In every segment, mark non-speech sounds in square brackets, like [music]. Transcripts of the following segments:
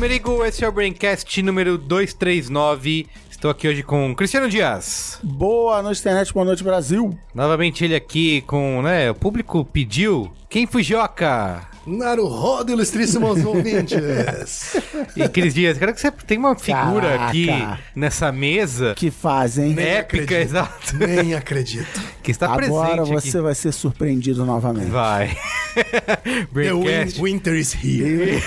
Merigo, esse é o Braincast número 239. Estou aqui hoje com Cristiano Dias. Boa noite, internet, boa noite, Brasil. Novamente ele aqui com, né, o público pediu. Quem Fujioka? Naruhodo, ilustríssimos ouvintes. E Cris Dias, quero que você tem uma figura Caraca. aqui nessa mesa Que fazem. Nem épica, acredito. exato, Nem acredito. que está Agora presente você aqui. vai ser surpreendido novamente. Vai. The win- winter is here.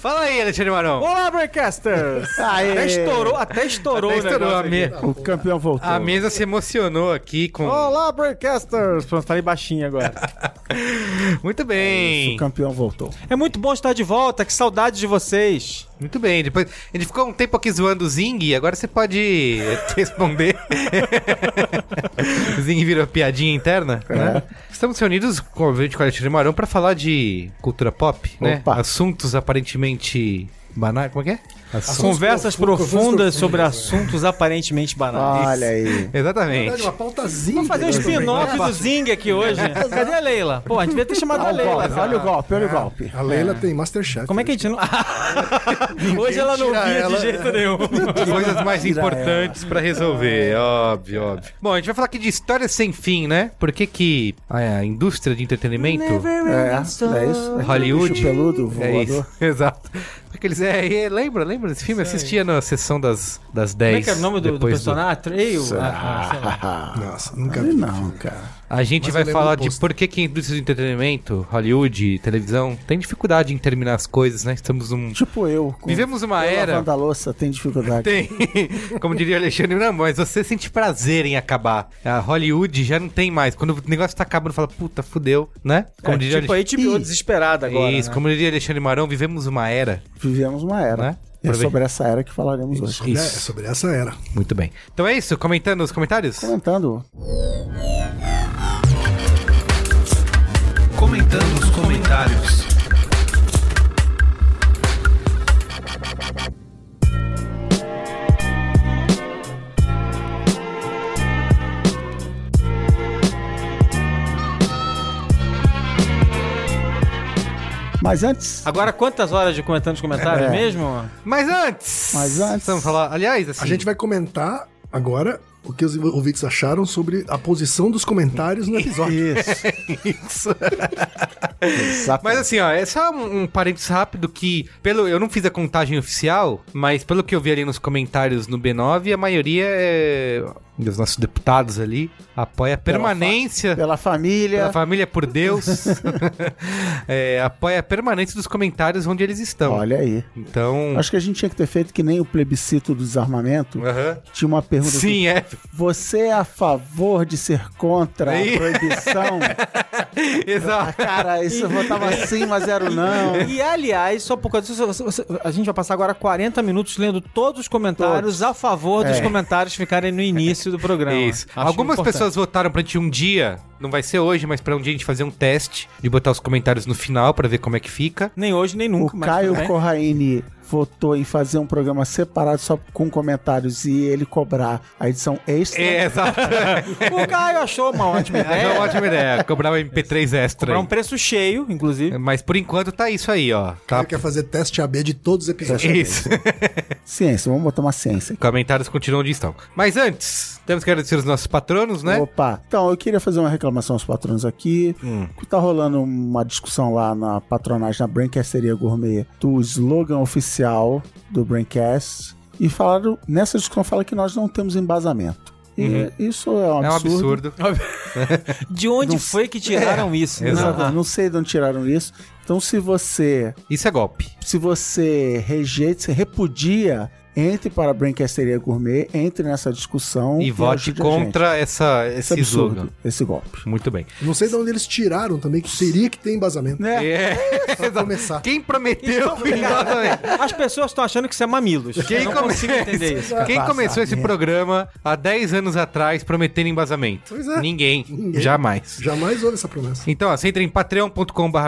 Fala aí, Alexandre Marão. Olá, Breakcasters! [laughs] Aê. Até estourou, até estourou, Até o estourou negócio a me-. O campeão voltou. A mesa se emocionou aqui com... Olá, Breakcasters! Pronto, falei baixinho agora. [laughs] Muito O bem. campeão voltou. É muito bom estar de volta, que saudade de vocês. Muito bem. Depois, a gente ficou um tempo aqui zoando o Zing, agora você pode [laughs] responder. [laughs] o Zing virou piadinha interna, É. né? Estamos reunidos com o vídeo com o Alexandre Marão para falar de cultura pop, né? Opa. Assuntos aparentemente banais. Como é que é? As conversas profundas, profundas sobre assuntos aparentemente banais. Olha aí. Exatamente. Verdade, uma pautazinha. Vamos fazer um spin-off do Zing aqui hoje. [laughs] Cadê a Leila? Pô, a gente devia ter chamado a Olha o Leila. golpe, olha o golpe, olha o golpe. A Leila tem Masterchef. Como é que a gente não. [laughs] Hoje ela não via ela. de jeito nenhum. Coisas mais importantes pra resolver, óbvio, óbvio. Bom, a gente vai falar aqui de histórias sem fim, né? Por que que a indústria de entretenimento... É, é isso. Hollywood. Bicho peludo, É voador. isso, [laughs] exato. Porque eles, é, é, lembra, lembra desse filme? Eu assistia na sessão das, das 10. Como é que era o nome do, do personagem? Treio? Ah, ah, sei lá. Nossa, nunca vi. não, cara. A gente Mas vai falar de por que, que a indústria de entretenimento, Hollywood, televisão, tem dificuldade em terminar as coisas, né? Estamos num... Tipo eu. com- Vivemos uma eu era... lavando a louça, tem dificuldade. Tem, [laughs] como diria o Alexandre, não, mas você sente prazer em acabar. A Hollywood já não tem mais. Quando o negócio tá acabando, fala, puta, fudeu, né? Como É, diria tipo o a HBO desesperada agora. Isso, né? como diria Alexandre Marão, vivemos uma era, Vivemos uma era. né? É sobre essa era que falaremos hoje. É, é Isso. sobre essa era. Muito bem. Então é isso, comentando nos comentários? Comentando. Comentando os comentários. Mas antes. Agora, quantas horas de comentando os comentários É. mesmo? Mas antes! Mas antes- Vamos falar, aliás, assim... A gente vai comentar agora o que os ouvintes acharam sobre a posição dos comentários no episódio. Isso. [laughs] Isso. Exato. Mas assim, ó, é só um, um parênteses rápido que, pelo, eu não fiz a contagem oficial, mas pelo que eu vi ali nos comentários no B9, a maioria é, dos nossos deputados ali apoia a permanência Pela família. pela família por Deus, [laughs] é, apoia a permanência dos comentários onde eles estão. Olha aí. Então, Acho que a gente tinha que ter feito que nem o plebiscito do desarmamento. Tinha uma pergunta sim, é. assim, Você é a favor de ser contra a Aí. proibição? [laughs] Exato. Cara, isso eu votava [laughs] sim, mas era o não. E aliás, só por causa disso, a gente vai passar agora 40 minutos lendo todos os comentários a favor dos É. comentários ficarem no início do programa. Isso. Acho Algumas importante. pessoas votaram pra gente um dia, não vai ser hoje, mas pra um dia a gente fazer um teste de botar os comentários no final pra ver como é que fica. Nem hoje, nem O nunca. mas Caio. Corraine votou em fazer um programa separado só com comentários e ele cobrar a edição extra. É, exato. [laughs] O Caio achou uma ótima É ideia. uma ótima ideia. Cobrar um MP3 extra. Aí. um preço cheio, inclusive. Mas por enquanto tá isso aí, ó. Tá. Quer fazer teste AB de todos os episódios. Isso. [laughs] Ciência, vamos botar uma ciência. Comentários continuam onde estão. Mas antes, temos que agradecer os nossos patronos, né? Opa, então eu queria fazer uma reclamação aos patronos aqui. Hum. Tá rolando uma discussão lá na patronagem na Braincasteria Gourmet do slogan oficial do Braincast. E falaram, nessa discussão fala que nós não temos embasamento. E isso é um Uhum. É um absurdo. absurdo. [laughs] De onde Não foi que tiraram isso? né? exato. Não, não sei de onde tiraram isso. Então, se você Isso é golpe. se você rejeita, se repudia entre para a Brancasteria Gourmet, entre nessa discussão E vote contra essa, esse esse absurdo, slogan. esse golpe. Muito bem. Não sei de onde eles tiraram também, que teria que ter embasamento. Né? É. Pra [laughs] começar. Quem prometeu? Exatamente. As pessoas estão achando que isso é mamilos. Quem, Eu não come- entender isso. Quem começou esse programa há 10 anos atrás prometendo embasamento? Pois é. Ninguém. Ninguém. Jamais. Jamais houve essa promessa. Então, ó, você entra em patreon.com.br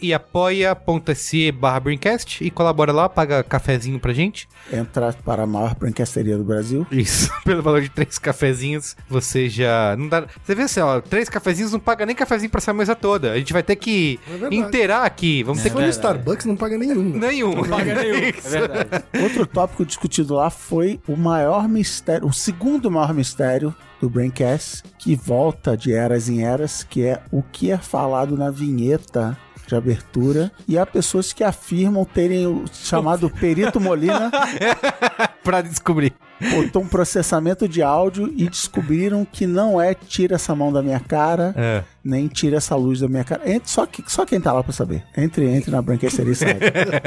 e apoia.se barra Braincast e colabora lá, paga cafezinho pra gente. Entrar para a maior brancasteria do Brasil. Isso, [laughs] pelo valor de três cafezinhos, você já. Não dá. Você vê assim, ó, três cafezinhos não paga nem cafezinho pra essa mesa toda. A gente vai ter que É inteirar aqui. Vamos ter Se que. for no Starbucks, não paga nenhum. né? Nenhum. Não paga nenhum. [laughs] É verdade. Outro tópico discutido lá foi o maior mistério, o segundo maior mistério do Braincast, que volta de eras em eras, que é o que é falado na vinheta de abertura. E há pessoas que afirmam terem o chamado [laughs] Perito Molina [laughs] pra descobrir. botou um processamento de áudio e descobriram que não é tira essa mão da minha cara, É. nem tira essa luz da minha cara. Só, que, só quem tá lá pra saber. Entre, entre na branqueceria e sabe.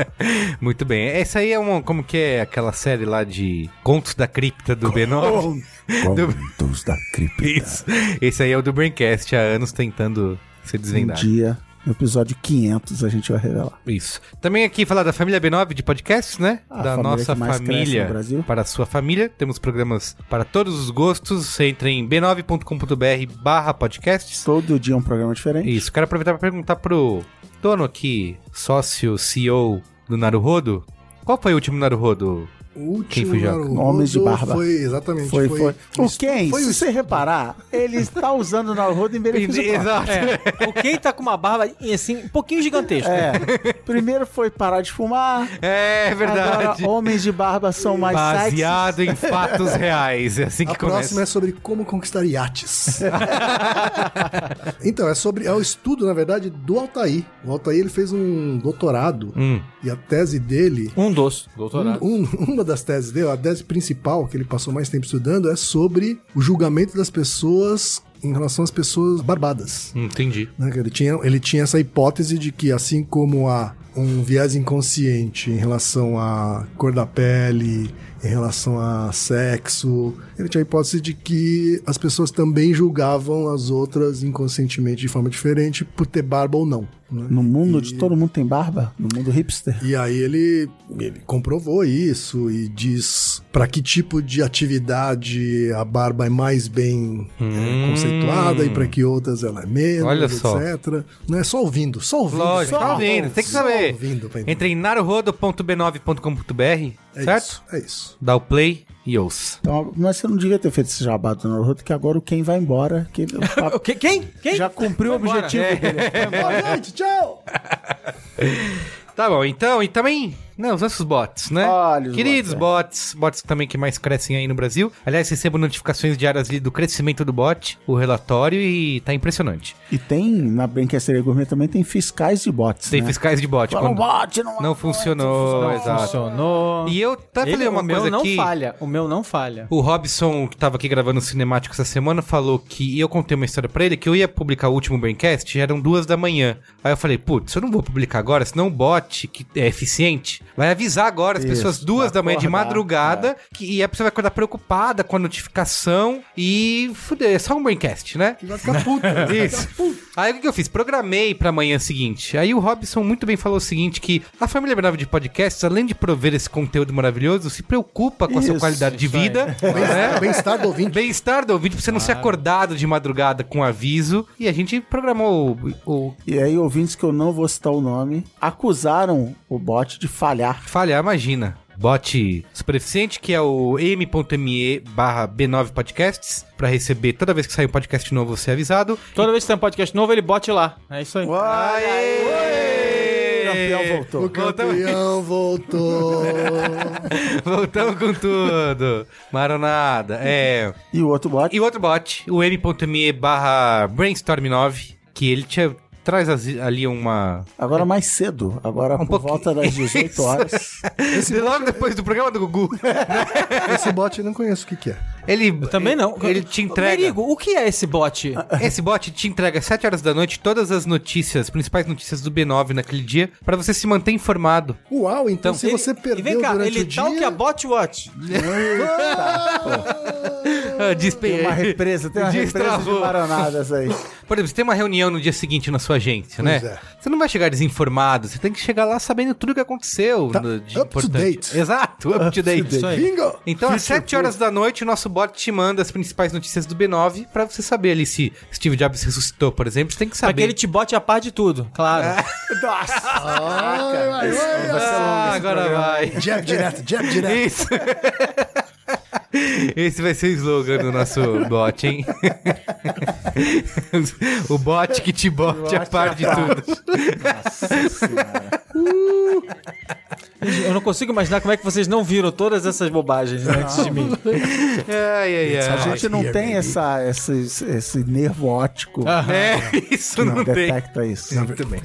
[laughs] Muito bem. Essa aí é uma. Como que é aquela série lá de Contos da Cripta do B9? Contos da cripta. Isso. Esse aí é o do Braincast, há anos tentando ser Um desvendado. dia, no episódio 500, a gente vai revelar. Isso. Também aqui falar da família B9 de podcasts, né? A da nossa família no para a sua família. Temos programas para todos os gostos. Você entra em b9.com.br barra podcasts. Todo dia um programa diferente. Isso. Quero aproveitar para perguntar pro dono aqui, sócio, CEO do Naruhodo. Qual foi o último Naruhodo? O Quem último foi? Naruhodo Homens de barba. Foi, exatamente. Foi, foi. O Ken, foi se você reparar, ele está usando o Naruhodo em benefício. Exato. É, o Ken tá com uma barba assim, um pouquinho gigantesca. É. Primeiro foi parar de fumar. É verdade. Agora, homens de barba são mais sexy. Baseado em fatos reais. É assim que A próxima começa. é sobre como conquistar iates. [laughs] então, é sobre. É o estudo, na verdade, do Altair. O Altair ele fez um doutorado Hum. e a tese dele. Um dos, doutorado. um- uma das teses dele, a tese principal que ele passou mais tempo estudando, é sobre o julgamento das pessoas em relação às pessoas barbadas. Entendi. né, Ele tinha, ele tinha essa hipótese de que, assim como há um viés inconsciente em relação à cor da pele, em relação a sexo, ele tinha a hipótese de que as pessoas também julgavam as outras inconscientemente de forma diferente por ter barba ou não. né? No mundo de todo mundo tem barba? No mundo hipster? E aí ele, ele comprovou isso e diz para que tipo de atividade a barba é mais bem é, Hum. conceituada e para que outras ela é menos, Olha só. etc. Não é só ouvindo, só ouvindo. Lógico, só tá ouvindo, tem que saber. ouvindo. Entra em naruhodo.b9.com.br, É certo? isso, é isso. Dá o play e ouça. Então, mas você não devia ter feito esse jabá do Naruto, que agora o Ken vai embora. Que ele- [laughs] o papo O que- Quem? Quem? já cumpriu o Vai embora. objetivo dele. Boa noite, tchau! [laughs] Tá bom, então, e também, né, os nossos bots, né? Olha os Queridos bots, bots, bots também que mais crescem aí no Brasil. Aliás, recebo notificações diárias ali do crescimento do bot, o relatório, e tá impressionante. E tem, na Brinquesteria Gourmet também, tem fiscais de bots, Tem né? fiscais de bot. Quando bot, não, não funcionou, Não exato. funcionou. E eu até Ele- falei uma o meu não aqui. falha. O meu não falha. O Robson, que tava aqui gravando o Cinemático essa semana, falou que. E eu contei uma história pra ele que eu ia publicar o último Braincast, já eram duas da manhã. Aí eu falei, putz, eu não vou publicar agora, senão o bot, que é eficiente, vai avisar agora as Isso, pessoas duas vai da manhã de acordar, madrugada, que, e a pessoa vai acordar preocupada com a notificação e. Fuder, é só um Braincast, né? Vai ficar puto. Isso. Aí o que eu fiz? Programei pra amanhã seguinte. Aí o Robson muito bem falou o seguinte: que a família B9 de podcasts, além de prover esse conteúdo maravilhoso, se preocupa com a sua Isso, qualidade de isso vida. [laughs] Né? Bem-estar do ouvinte. Bem-estar do ouvinte, pra você não ser acordado de madrugada com aviso. E a gente programou o, o E aí, ouvintes que eu não vou citar o nome, acusaram o bot de falhar. falhar, imagina. Bot super eficiente, que é o m.me barra B9 Podcasts, pra receber toda vez que sair um podcast novo, você é avisado. Toda vez que tem um podcast novo, ele bote lá. É isso aí. Aê! Campeão voltou. O campeão [laughs] voltou. Voltamos com tudo. Maronada. É. E o outro bot? E o outro bot, o m.me barra brainstorm9, que ele tinha traz ali uma. Agora mais cedo, agora por pouquinho. volta das 18 [laughs] horas. Logo depois do programa do Gugu. [laughs] Esse bot eu não conheço o que, que é. Ele. Também não. Ele te entrega. Merigo, o que é esse bot? [laughs] Esse bot te entrega às 7 horas da noite todas as notícias, principais notícias do B9 naquele dia, pra você se manter informado. Uau, então, Então, se Ele- você e perdeu vem cá, durante ele o dia... o que a bot watch. Ah, despe- Tem uma represa, tem uma represa de Destravou. maronadas aí. Por exemplo, você tem uma reunião no dia seguinte na sua agência, né? Pois é. Você não vai chegar desinformado, você tem que chegar lá sabendo tudo o que aconteceu Tá no- de up to importante. date. Exato, up to date. Isso aí. Bingo! Então, às 7 horas da noite, o nosso bot te manda as principais notícias do B9 pra você saber ali se Steve Jobs ressuscitou, por exemplo. Você tem que Pra saber. que ele te bote a par de tudo, claro. [laughs] Nossa! Vai ser longo Ah, agora programa. vai. Jab direto, jab direto. Isso. [laughs] Esse vai ser o slogan do nosso bot, hein? o bot que te bote a par de tudo. Nossa senhora. Eu não consigo imaginar como é que vocês não viram todas essas bobagens né, antes de mim. Ai, ai, A ai. gente não tem essa, esse, esse nervo óptico É, isso que não, tem. detecta isso. Muito bem.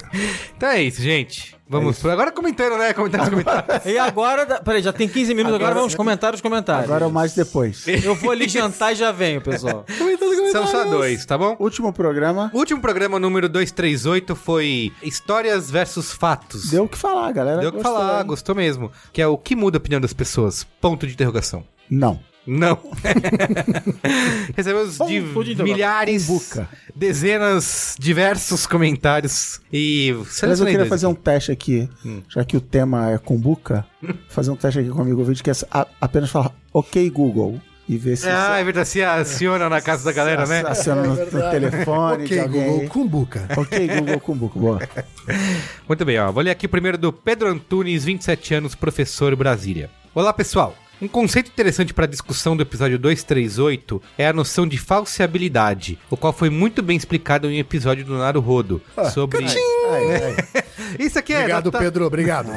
Então é isso, gente. Vamos pro... Agora comentando, né? Comentando os comentários. [laughs] E agora, peraí, já tem 15 minutos, agora, Agora- vamos comentar os comentários. Agora é o mais depois. [laughs] Eu vou ali jantar e já venho, pessoal. [laughs] São só dois, tá bom? Último programa. O último programa, número 238, foi Histórias versus Fatos. Deu o que falar, galera. Deu o que Gostou, falar, hein? gostou mesmo. Que é o que muda a opinião das pessoas. Ponto de interrogação. Não. Não. [laughs] Recebemos de interrogação. milhares, Cumbuca. dezenas, diversos comentários. E Mas eu queria fazer um teste aqui, já que o tema é cumbuca, [laughs] fazer um teste aqui com o amigo ouvinte, que é apenas falar ok Google e ver se Ah, é verdade, se aciona na casa da galera, né? aciona no, [laughs] no telefone Ok. Google, cumbuca. Ok, Google Cumbuca, boa. Muito bem, ó. Vou ler aqui primeiro do Pedro Antunes, 27 anos, professor Brasília. Olá, pessoal. Um conceito interessante para a discussão do episódio 238 é a noção de falseabilidade, o qual foi muito bem explicado em um episódio do Naruhodo sobre... Aí, aí. [laughs] Isso aqui é... Obrigado, tá, Pedro, obrigado.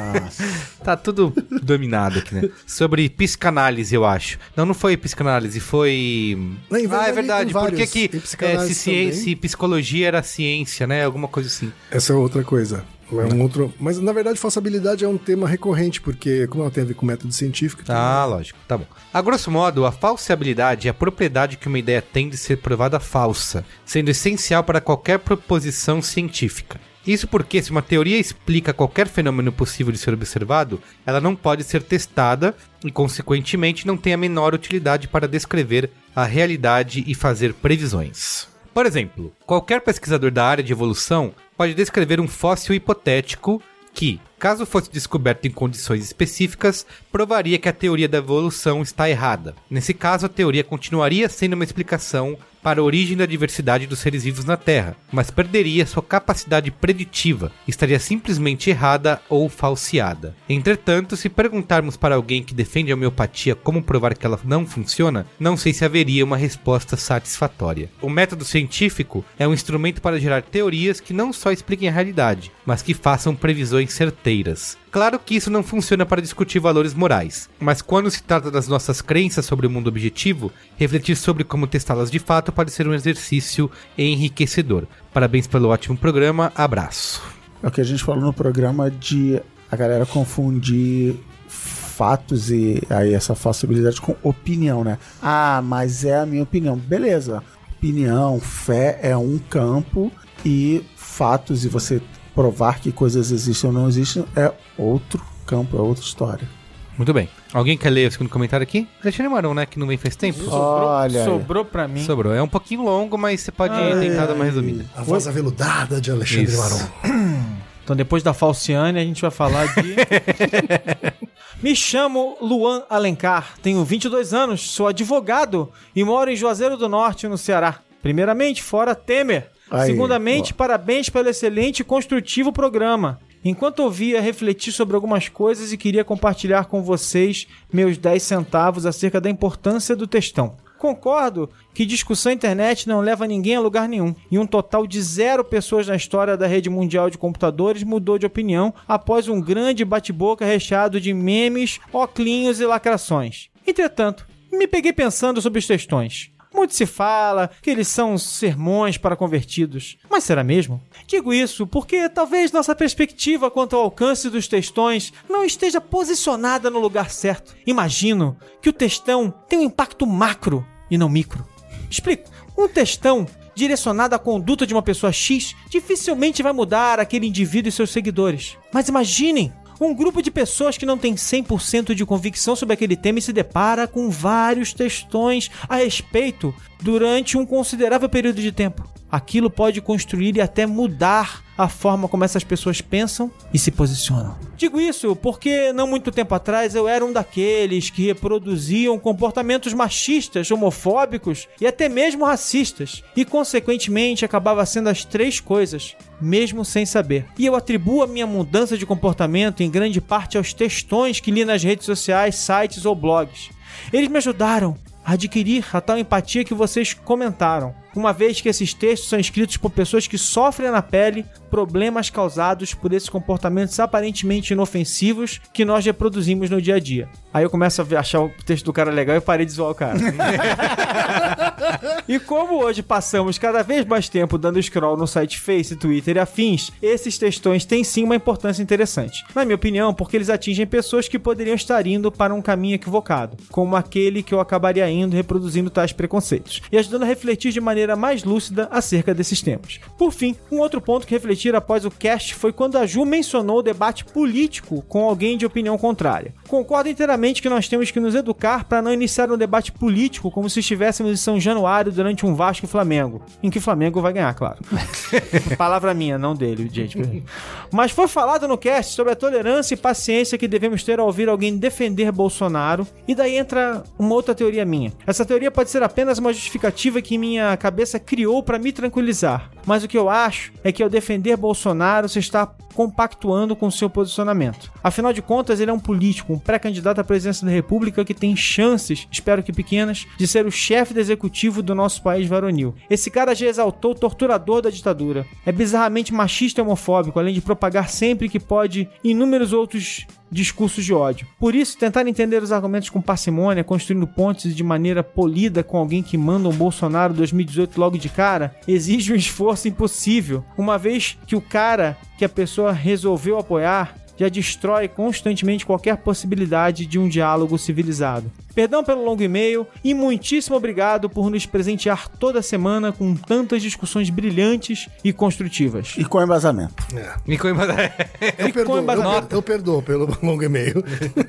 Tá tudo dominado aqui, né? Sobre psicanálise, eu acho. Não, não foi psicanálise, foi... Não, ah, é verdade, Por que que é, se, ciência, se psicologia era ciência, né? Alguma coisa assim. Essa é outra coisa. É um outro... Mas, na verdade, falsabilidade é um tema recorrente, porque como ela tem a ver com método científico... então- Ah, lógico. Tá bom. A grosso modo, a falseabilidade é a propriedade que uma ideia tem de ser provada falsa, sendo essencial para qualquer proposição científica. Isso porque, se uma teoria explica qualquer fenômeno possível de ser observado, ela não pode ser testada e, consequentemente, não tem a menor utilidade para descrever a realidade e fazer previsões. Por exemplo, qualquer pesquisador da área de evolução pode descrever um fóssil hipotético que, caso fosse descoberto em condições específicas, provaria que a teoria da evolução está errada. Nesse caso, a teoria continuaria sendo uma explicação para a origem da diversidade dos seres vivos na Terra, mas perderia sua capacidade preditiva, estaria simplesmente errada ou falseada. Entretanto, se perguntarmos para alguém que defende a homeopatia como provar que ela não funciona, não sei se haveria uma resposta satisfatória. O método científico é um instrumento para gerar teorias que não só expliquem a realidade, mas que façam previsões certeiras. Claro que isso não funciona para discutir valores morais, mas quando se trata das nossas crenças sobre o mundo objetivo, refletir sobre como testá-las de fato pode ser um exercício enriquecedor. Parabéns pelo ótimo programa, abraço. É o que a gente falou no programa de a galera confundir fatos e aí essa falsibilidade com opinião, né? Ah, mas é a minha opinião. Beleza. Opinião, fé é um campo e fatos e você provar que coisas existem ou não existem é outro campo, é outra história. Muito bem. Alguém quer ler o segundo comentário aqui? Alexandre Marão, né? Que não vem faz tempo. Olha. Sobrou pra mim. Sobrou. É um pouquinho longo, mas você pode tentar dar uma resumida. A voz aveludada de Alexandre Isso. Maron. [clears throat] Então, depois da Falciane, a gente vai falar de. [laughs] Me chamo Luan Alencar, tenho 22 anos, sou advogado e moro em Juazeiro do Norte, no Ceará. Primeiramente, fora Temer. Aí, Segundamente, parabéns pelo excelente e construtivo programa. Enquanto ouvia, refleti sobre algumas coisas e queria compartilhar com vocês meus 10 centavos acerca da importância do textão. Concordo que discussão internet não leva ninguém a lugar nenhum, e um total de zero pessoas na história da rede mundial de computadores mudou de opinião após um grande bate-boca recheado de memes, oclinhos e lacrações. Entretanto, me peguei pensando sobre os textões. Muito se fala que eles são sermões para convertidos. Mas será mesmo? Digo isso porque talvez nossa perspectiva quanto ao alcance dos textões não esteja posicionada no lugar certo. Imagino que o textão tem um impacto macro e não micro. Explico. Um textão direcionado à conduta de uma pessoa X dificilmente vai mudar aquele indivíduo e seus seguidores. Mas imaginem um grupo de pessoas que não tem 100% de convicção sobre aquele tema e se depara com vários textões a respeito durante um considerável período de tempo. Aquilo pode construir e até mudar a forma como essas pessoas pensam e se posicionam. Digo isso porque não muito tempo atrás eu era um daqueles que reproduziam comportamentos machistas, homofóbicos e até mesmo racistas, e consequentemente acabava sendo as três coisas, mesmo sem saber. E eu atribuo a minha mudança de comportamento em grande parte aos textões que li nas redes sociais, sites ou blogs. Eles me ajudaram a adquirir a tal empatia que vocês comentaram uma vez que esses textos são escritos por pessoas que sofrem na pele problemas causados por esses comportamentos aparentemente inofensivos que nós reproduzimos no dia a dia. Aí eu começo a achar o texto do cara legal e parei de zoar o cara. [laughs] e como hoje passamos cada vez mais tempo dando scroll no site Face, Twitter e afins, esses textões têm sim uma importância interessante. Na minha opinião, porque eles atingem pessoas que poderiam estar indo para um caminho equivocado, como aquele que eu acabaria indo reproduzindo tais preconceitos, e ajudando a refletir de maneira maneira mais lúcida acerca desses temas. Por fim, um outro ponto que refletir após o cast foi quando a Ju mencionou o debate político com alguém de opinião contrária. Concordo inteiramente que nós temos que nos educar para não iniciar um debate político como se estivéssemos em São Januário durante um Vasco e Flamengo, em que o Flamengo vai ganhar, claro. [laughs] Palavra minha, não dele, gente. Mas foi falado no cast sobre a tolerância e paciência que devemos ter ao ouvir alguém defender Bolsonaro, e daí entra uma outra teoria minha. Essa teoria pode ser apenas uma justificativa que minha cabeça cabeça criou para me tranquilizar. Mas o que eu acho é que ao defender Bolsonaro, você está compactuando com seu posicionamento. Afinal de contas, ele é um político, um pré-candidato à presidência da República que tem chances, espero que pequenas, de ser o chefe do executivo do nosso país varonil. Esse cara já exaltou o torturador da ditadura. É bizarramente machista e homofóbico, além de propagar sempre que pode inúmeros outros discursos de ódio. Por isso, tentar entender os argumentos com parcimônia, construindo pontes de maneira polida com alguém que manda um Bolsonaro 2018 logo de cara, exige um esforço impossível, uma vez que o cara que a pessoa resolveu apoiar já destrói constantemente qualquer possibilidade de um diálogo civilizado. Perdão pelo longo e-mail e muitíssimo obrigado por nos presentear toda semana com tantas discussões brilhantes e construtivas. E com embasamento. É. E com embasamento. [laughs] Eu perdoo, eu, eu perdoo pelo [laughs] longo e-mail.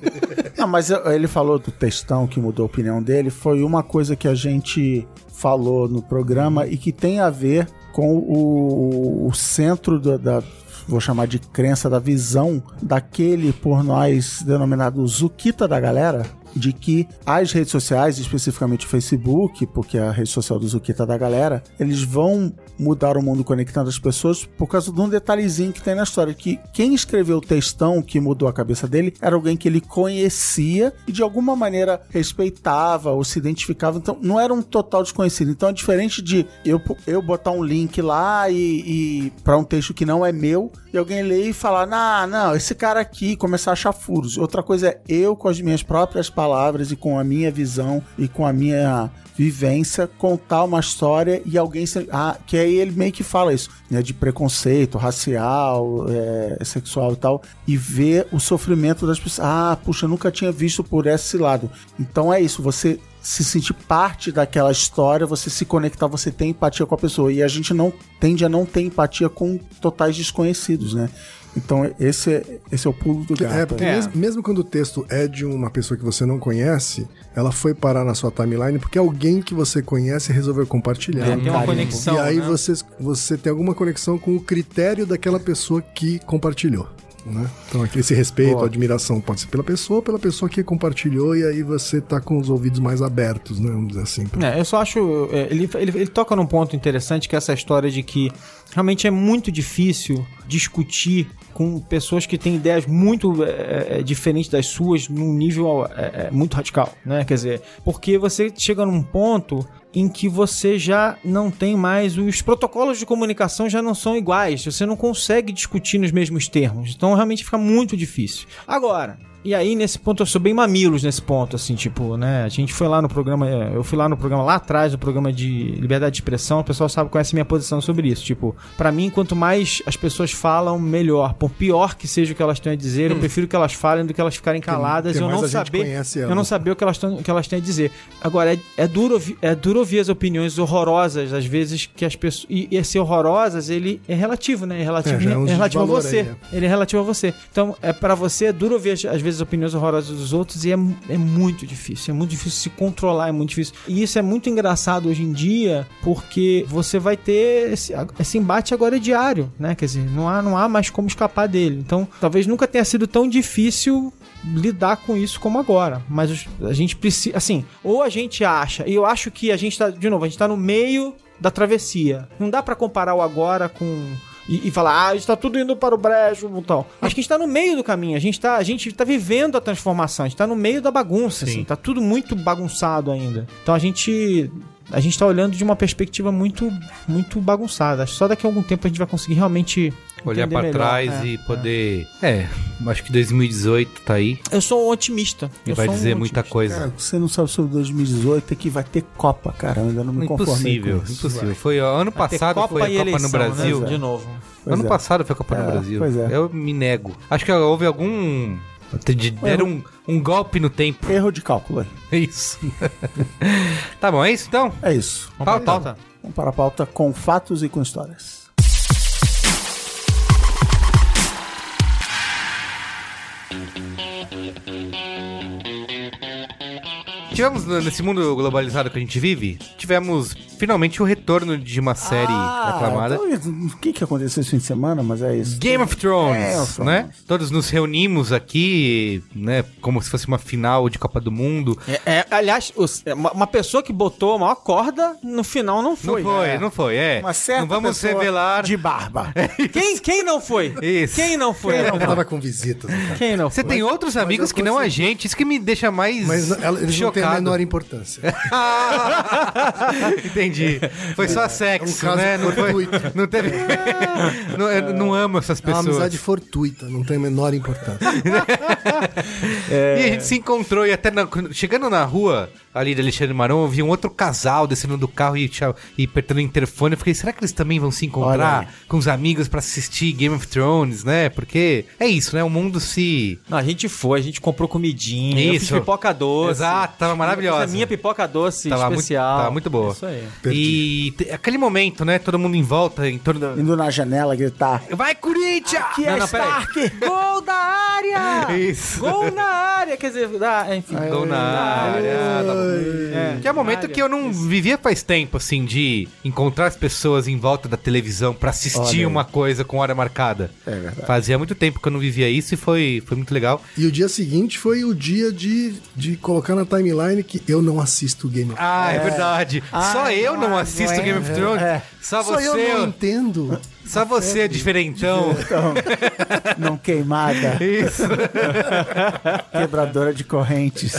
[laughs] Não, mas ele falou do textão que mudou a opinião dele. Foi uma coisa que a gente falou no programa e que tem a ver com o, o centro da, da vou chamar de crença da visão daquele por nós denominado Zuquita da galera, de que as redes sociais, especificamente o Facebook, porque é a rede social do Zuquita da galera, eles vão mudar o mundo conectando as pessoas por causa de um detalhezinho que tem na história, que quem escreveu o textão que mudou a cabeça dele era alguém que ele conhecia e de alguma maneira respeitava ou se identificava, então não era um total desconhecido. Então é diferente de eu, eu botar um link lá e, e para um texto que não é meu e alguém ler e falar, não, não, esse cara aqui começar a achar furos. Outra coisa é eu com as minhas próprias palavras palavras e com a minha visão e com a minha vivência contar uma história e alguém ah, que aí ele meio que fala isso né de preconceito racial é, sexual e tal e ver o sofrimento das pessoas ah puxa nunca tinha visto por esse lado então é isso você se sentir parte daquela história, você se conectar, você tem empatia com a pessoa. E a gente não tende a não ter empatia com totais desconhecidos, né? Então, esse é, esse é o pulo do gato. É, porque é. Mesmo, mesmo, quando o texto é de uma pessoa que você não conhece, ela foi parar na sua timeline porque alguém que você conhece resolveu compartilhar. É, tem uma conexão. E aí né? você, você tem alguma conexão com o critério daquela pessoa que compartilhou. Né? Então, esse respeito, Boa. admiração pode ser pela pessoa, pela pessoa que compartilhou, e aí você tá com os ouvidos mais abertos, né? Vamos dizer assim. Pra... É, eu só acho. É, ele, ele, ele toca num ponto interessante que é essa história de que realmente é muito difícil discutir com pessoas que têm ideias muito é, é, diferentes das suas num nível é, é, muito radical, né? Quer dizer, porque você chega num ponto em que você já não tem mais os protocolos de comunicação já não são iguais, você não consegue discutir nos mesmos termos. Então realmente fica muito difícil. Agora, E aí, nesse ponto, eu sou bem mamilos nesse ponto, assim, tipo, né? A gente foi lá no programa, é, eu fui lá no programa lá atrás, do programa de liberdade de expressão, o pessoal sabe, conhece minha posição sobre isso. Tipo, pra mim, quanto mais as pessoas falam, melhor. Por pior que seja o que elas têm a dizer, eu prefiro que elas falem do que elas ficarem caladas e porque eu não saber. Eu não saber o que elas, tão, o que elas têm a dizer. Agora, é, é, duro, é duro ouvir as opiniões horrorosas, às vezes, que as pessoas. E esse horrorosas, ele é relativo, né? É relativo, É, é é relativo a você. aí, é. Ele é relativo a você. Então, é para você, é duro ouvir, às- às vezes, opiniões horrorosas dos outros e é, é muito difícil. É muito difícil se controlar, é muito difícil. E isso é muito engraçado hoje em dia, porque você vai ter esse, esse embate agora é diário, né? Quer dizer, não há, não há mais como escapar dele. Então, talvez nunca tenha sido tão difícil lidar com isso como agora. Mas a gente precisa, assim, ou a gente acha, e eu acho que a gente tá, de novo, a gente tá no meio da travessia. Não dá pra comparar o agora com e, e falar, ah, está tudo indo para o brejo e tal. Acho que a gente tá no meio do caminho, a gente tá, a gente tá vivendo a transformação, a gente tá no meio da bagunça, Sim. assim, tá tudo muito bagunçado ainda. Então a gente a gente tá olhando de uma perspectiva muito muito bagunçada. Acho que só daqui a algum tempo a gente vai conseguir realmente Olhar melhor. trás É, e poder. É. acho que 2018 tá aí Eu sou um otimista. e Eu vai sou um dizer muita coisa. Cara, você não sabe sobre 2018 é que vai ter Copa, cara. Eu ainda não me conformei Impossível, com isso. impossível. Foi ó, ano Vai passado Copa foi a Copa eleição, no Brasil. né? De novo. Pois ano é. passado foi a Copa É, no Brasil. pois é. Eu me nego. Acho que houve algum. Deram um, um golpe no tempo. Erro de cálculo aí. É [laughs] isso. [laughs] tá bom, é isso então? É isso. Vamos pra Pauta. pauta? Vamos para a pauta com fatos e com histórias. Tivemos nesse mundo globalizado que a gente vive, tivemos finalmente o retorno de uma série aclamada. então, o que, que aconteceu esse fim de semana? Mas é isso. Game of Thrones, Thrones. né? Todos nos reunimos aqui, né? Como se fosse uma final de Copa do Mundo. É, é, aliás, os- é, uma, uma pessoa que botou a maior corda, no final não foi. não foi, É. não foi, é. Uma certa não vamos revelar. de barba. [laughs] Quem, quem não foi? Isso. Quem não foi? Eu tava com visitas. né, cara. Quem não Você foi? tem outros amigos que não a gente, isso que me deixa mais Mas ela- eles não têm a chocado. menor importância. [laughs] [laughs] Entendi. Foi só sexo, É um né? Não, foi, não teve. [laughs] não, eu não amo essas É uma pessoas. amizade fortuita, não tem a menor importância. [laughs] E a gente se encontrou e até na- chegando na rua ali da Alexandre Marão, eu vi um outro casal descendo do carro e, tchau- e apertando o interfone. Eu fiquei, será que eles também vão se encontrar com os amigos pra assistir Game of Thrones, né? Porque é isso, né? O mundo se. Não, a gente foi, a gente comprou comidinha, eu fiz Isso. pipoca doce. Exato, tava maravilhosa. A minha pipoca doce Tava muito- especial. tava muito boa. Isso aí. E aquele momento, né? Todo mundo em volta, em torno da. Indo na janela gritar. Vai, Corinthians! Que Não, é não. Stark! Gol da área! [laughs] Isso. Gol na área! Quer dizer, da, enfim. Gol na área. É, Que é um momento que eu não vivia faz tempo, assim, de encontrar as pessoas em volta da televisão pra Olha assistir uma coisa com hora marcada. É verdade. Fazia muito tempo que eu não vivia isso e foi, foi muito legal. E o dia seguinte foi o dia de, de colocar na timeline que eu não assisto Game of Thrones. Ah, é, verdade. Só eu não assisto não é? Game of Thrones. É. Só Só eu você, não entendo. Só você é diferentão. Então, não queimada, Isso. [laughs] quebradora de correntes.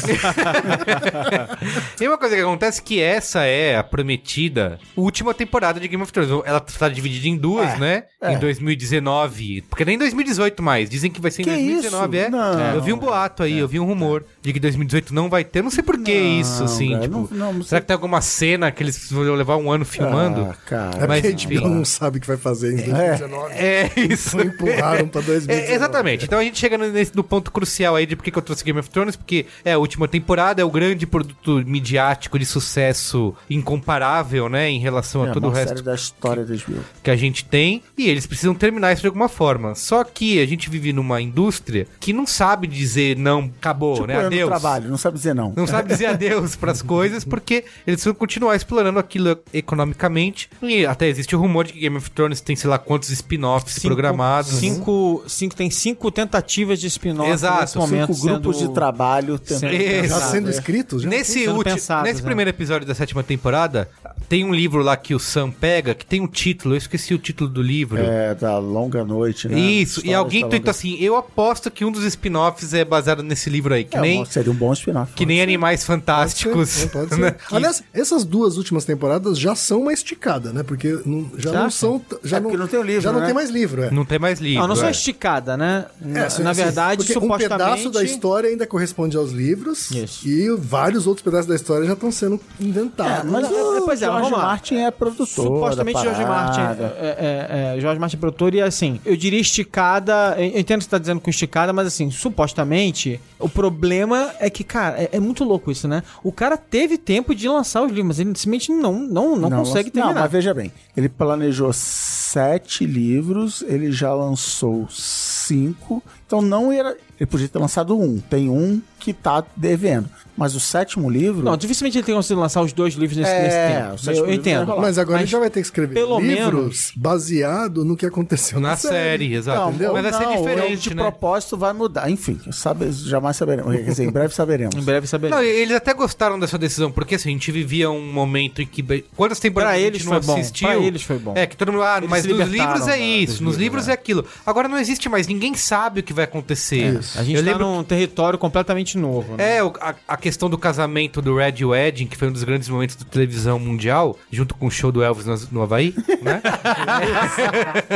E uma coisa que acontece é que essa é a prometida última temporada de Game of Thrones. Ela tá dividida em duas, É, né? é. Em 2019. Porque nem 2018 mais. Dizem que vai ser em Que 2019, isso? é. Não. Eu vi um boato aí, eu vi um rumor de que 2018 não vai ter. Não sei por que Não, isso, assim. cara, tipo, não- não será que tem alguma cena que eles vão levar um ano filmando? Ah, cara. É Mas, porque a. HBO não sabe o que vai fazer em 2019. É isso. Só empurraram pra 2019. É, exatamente. Então a gente chega nesse, no ponto crucial aí de por que eu trouxe Game of Thrones, porque é a última temporada, é o grande produto midiático de sucesso incomparável, né, em relação a É todo a o maior resto série da história mil. que a gente tem, e eles precisam terminar isso de alguma forma. Só que a gente vive numa indústria que não sabe dizer não, acabou, Tipo, né, adeus. trabalho, não sabe dizer não. Não sabe dizer [laughs] adeus pras coisas, porque eles vão continuar explorando aquilo economicamente. E até existe o rumor de que Game of Thrones tem, sei lá, quantos spin-offs programados. Cinco, cinco, tem cinco tentativas de spin-off Exato, nesse momento. Cinco grupos sendo- de trabalho tentando. sendo Isso. Já pensados, sendo é. escritos? Já? Nesse, sendo último, pensados, nesse né? primeiro episódio da sétima temporada, tem um livro lá que o Sam pega, que tem um título, eu esqueci o título do livro. É, da longa noite, né? Isso, e alguém longa- assim, eu aposto que um dos spin-offs é baseado nesse livro aí, que É, nem, seria um bom spin-off. que nem Animais Fantásticos. É, pode [laughs] ser. né? Que- Aliás, essas duas últimas temporadas já são uma esticada, né? Porque não- já Já? não são. Já É porque não tem o livro, Já não né? tem mais livro, é. Não tem mais livro. Não, não só é. esticada, né? Na, É, sim, na sim. verdade, Porque supostamente... um pedaço da história ainda corresponde aos livros Isso. e vários outros pedaços da história já estão sendo É, inventados. mas é, pois é, George. Martin é produtor. Supostamente George Martin é, é, é, George Martin é produtor e assim, eu diria esticada, eu entendo que você tá dizendo com esticada, mas assim, supostamente, o problema é que, cara, é, é muito louco isso, né? O cara teve tempo de lançar os livros, mas ele simplesmente não, não, não, consegue Não, terminar. mas veja bem, ele planejou sete livros, ele já lançou cinco, então não era... Ele podia ter lançado um, tem um que tá devendo, mas o sétimo livro... Não, dificilmente ele tem conseguido lançar os dois livros nesse, É, nesse o tempo. sétimo Eu, eu entendo. Mas agora Mas ele já vai ter que escrever pelo livros baseado no que aconteceu na, Na série, exato. Não, Entendeu? Mas vai ser diferente, de né? propósito vai mudar. Enfim, sabe, jamais saberemos. Quer dizer, em breve saberemos. Em breve saberemos. Não, eles até gostaram dessa decisão, porque assim, a gente vivia um momento em que. Quantas temporadas Pra a eles gente não foi bom, assistiu? pra eles foi bom. É, que todo mundo. Ah, Eles mas nos livros é isso, nos livros, livros é. é aquilo. Agora não existe mais, ninguém sabe o que vai acontecer. A gente Eu tá lembro num território completamente novo. né? É, a, a questão do casamento do Red Wedding, que foi um dos grandes momentos da televisão mundial, junto com o show do Elvis no, no Havaí, [laughs] né? [laughs]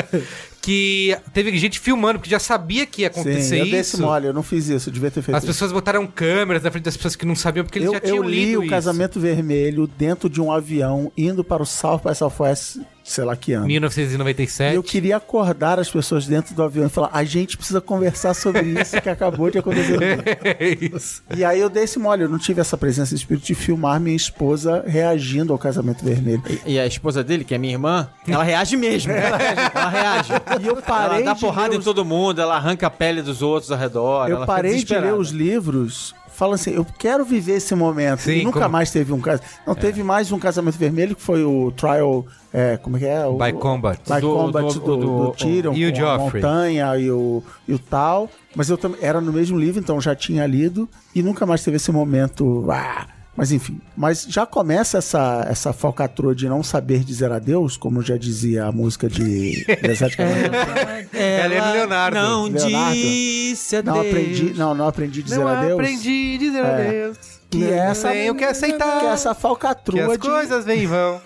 que teve gente filmando, porque já sabia que ia acontecer Sim, eu isso. mole, eu não fiz isso, eu devia ter feito As isso. pessoas botaram câmeras na frente das pessoas que não sabiam, porque eles Eu, já tinham eu li lido o isso. Casamento Vermelho dentro de um avião indo para o South by Southwest, sei lá que ano. 1997. E eu queria acordar as pessoas dentro do avião e falar: a gente precisa conversar sobre [laughs] isso que acabou de acontecer. no [laughs] dia." É isso. e aí eu dei esse mole, eu não tive essa presença de espírito de filmar minha esposa reagindo ao casamento vermelho. E a esposa dele, que é minha irmã, ela reage mesmo. [laughs] Ela reage. Ela reage. E eu parei ela dá de porrada ler em os- todo mundo, ela arranca a pele dos outros ao redor. Eu ela parei de ler os livros. Fala assim, eu quero viver esse momento. Sim, e nunca como- mais teve um caso. Não teve mais um casamento vermelho que foi o trial. É, como é que é? O, By Combat. By Do- Combat do- do, do, do- Tyrion e o com a Joffrey. montanha e o, e o tal. Mas eu também era no mesmo livro, então já tinha lido. E nunca mais teve esse momento. Ah, mas enfim, mas já começa essa, essa falcatrua de não saber dizer adeus, como já dizia a música de Desert Camargo. [laughs] Ela é Leonardo. Não Leonardo. disse adeus. Não aprendi, não, não aprendi a dizer Não adeus. aprendi a dizer É. adeus. Que é essa, Tenho que aceitar. Que é essa Que falcatrua as de... coisas vêm e vão.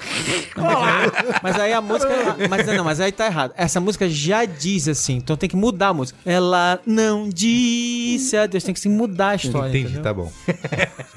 [laughs] Mas aí a música. Mas não, mas aí tá errado. Essa música já diz assim, então tem que mudar a música. Ela não disse adeus, tem que se mudar a história. Entendi, entendeu? tá bom.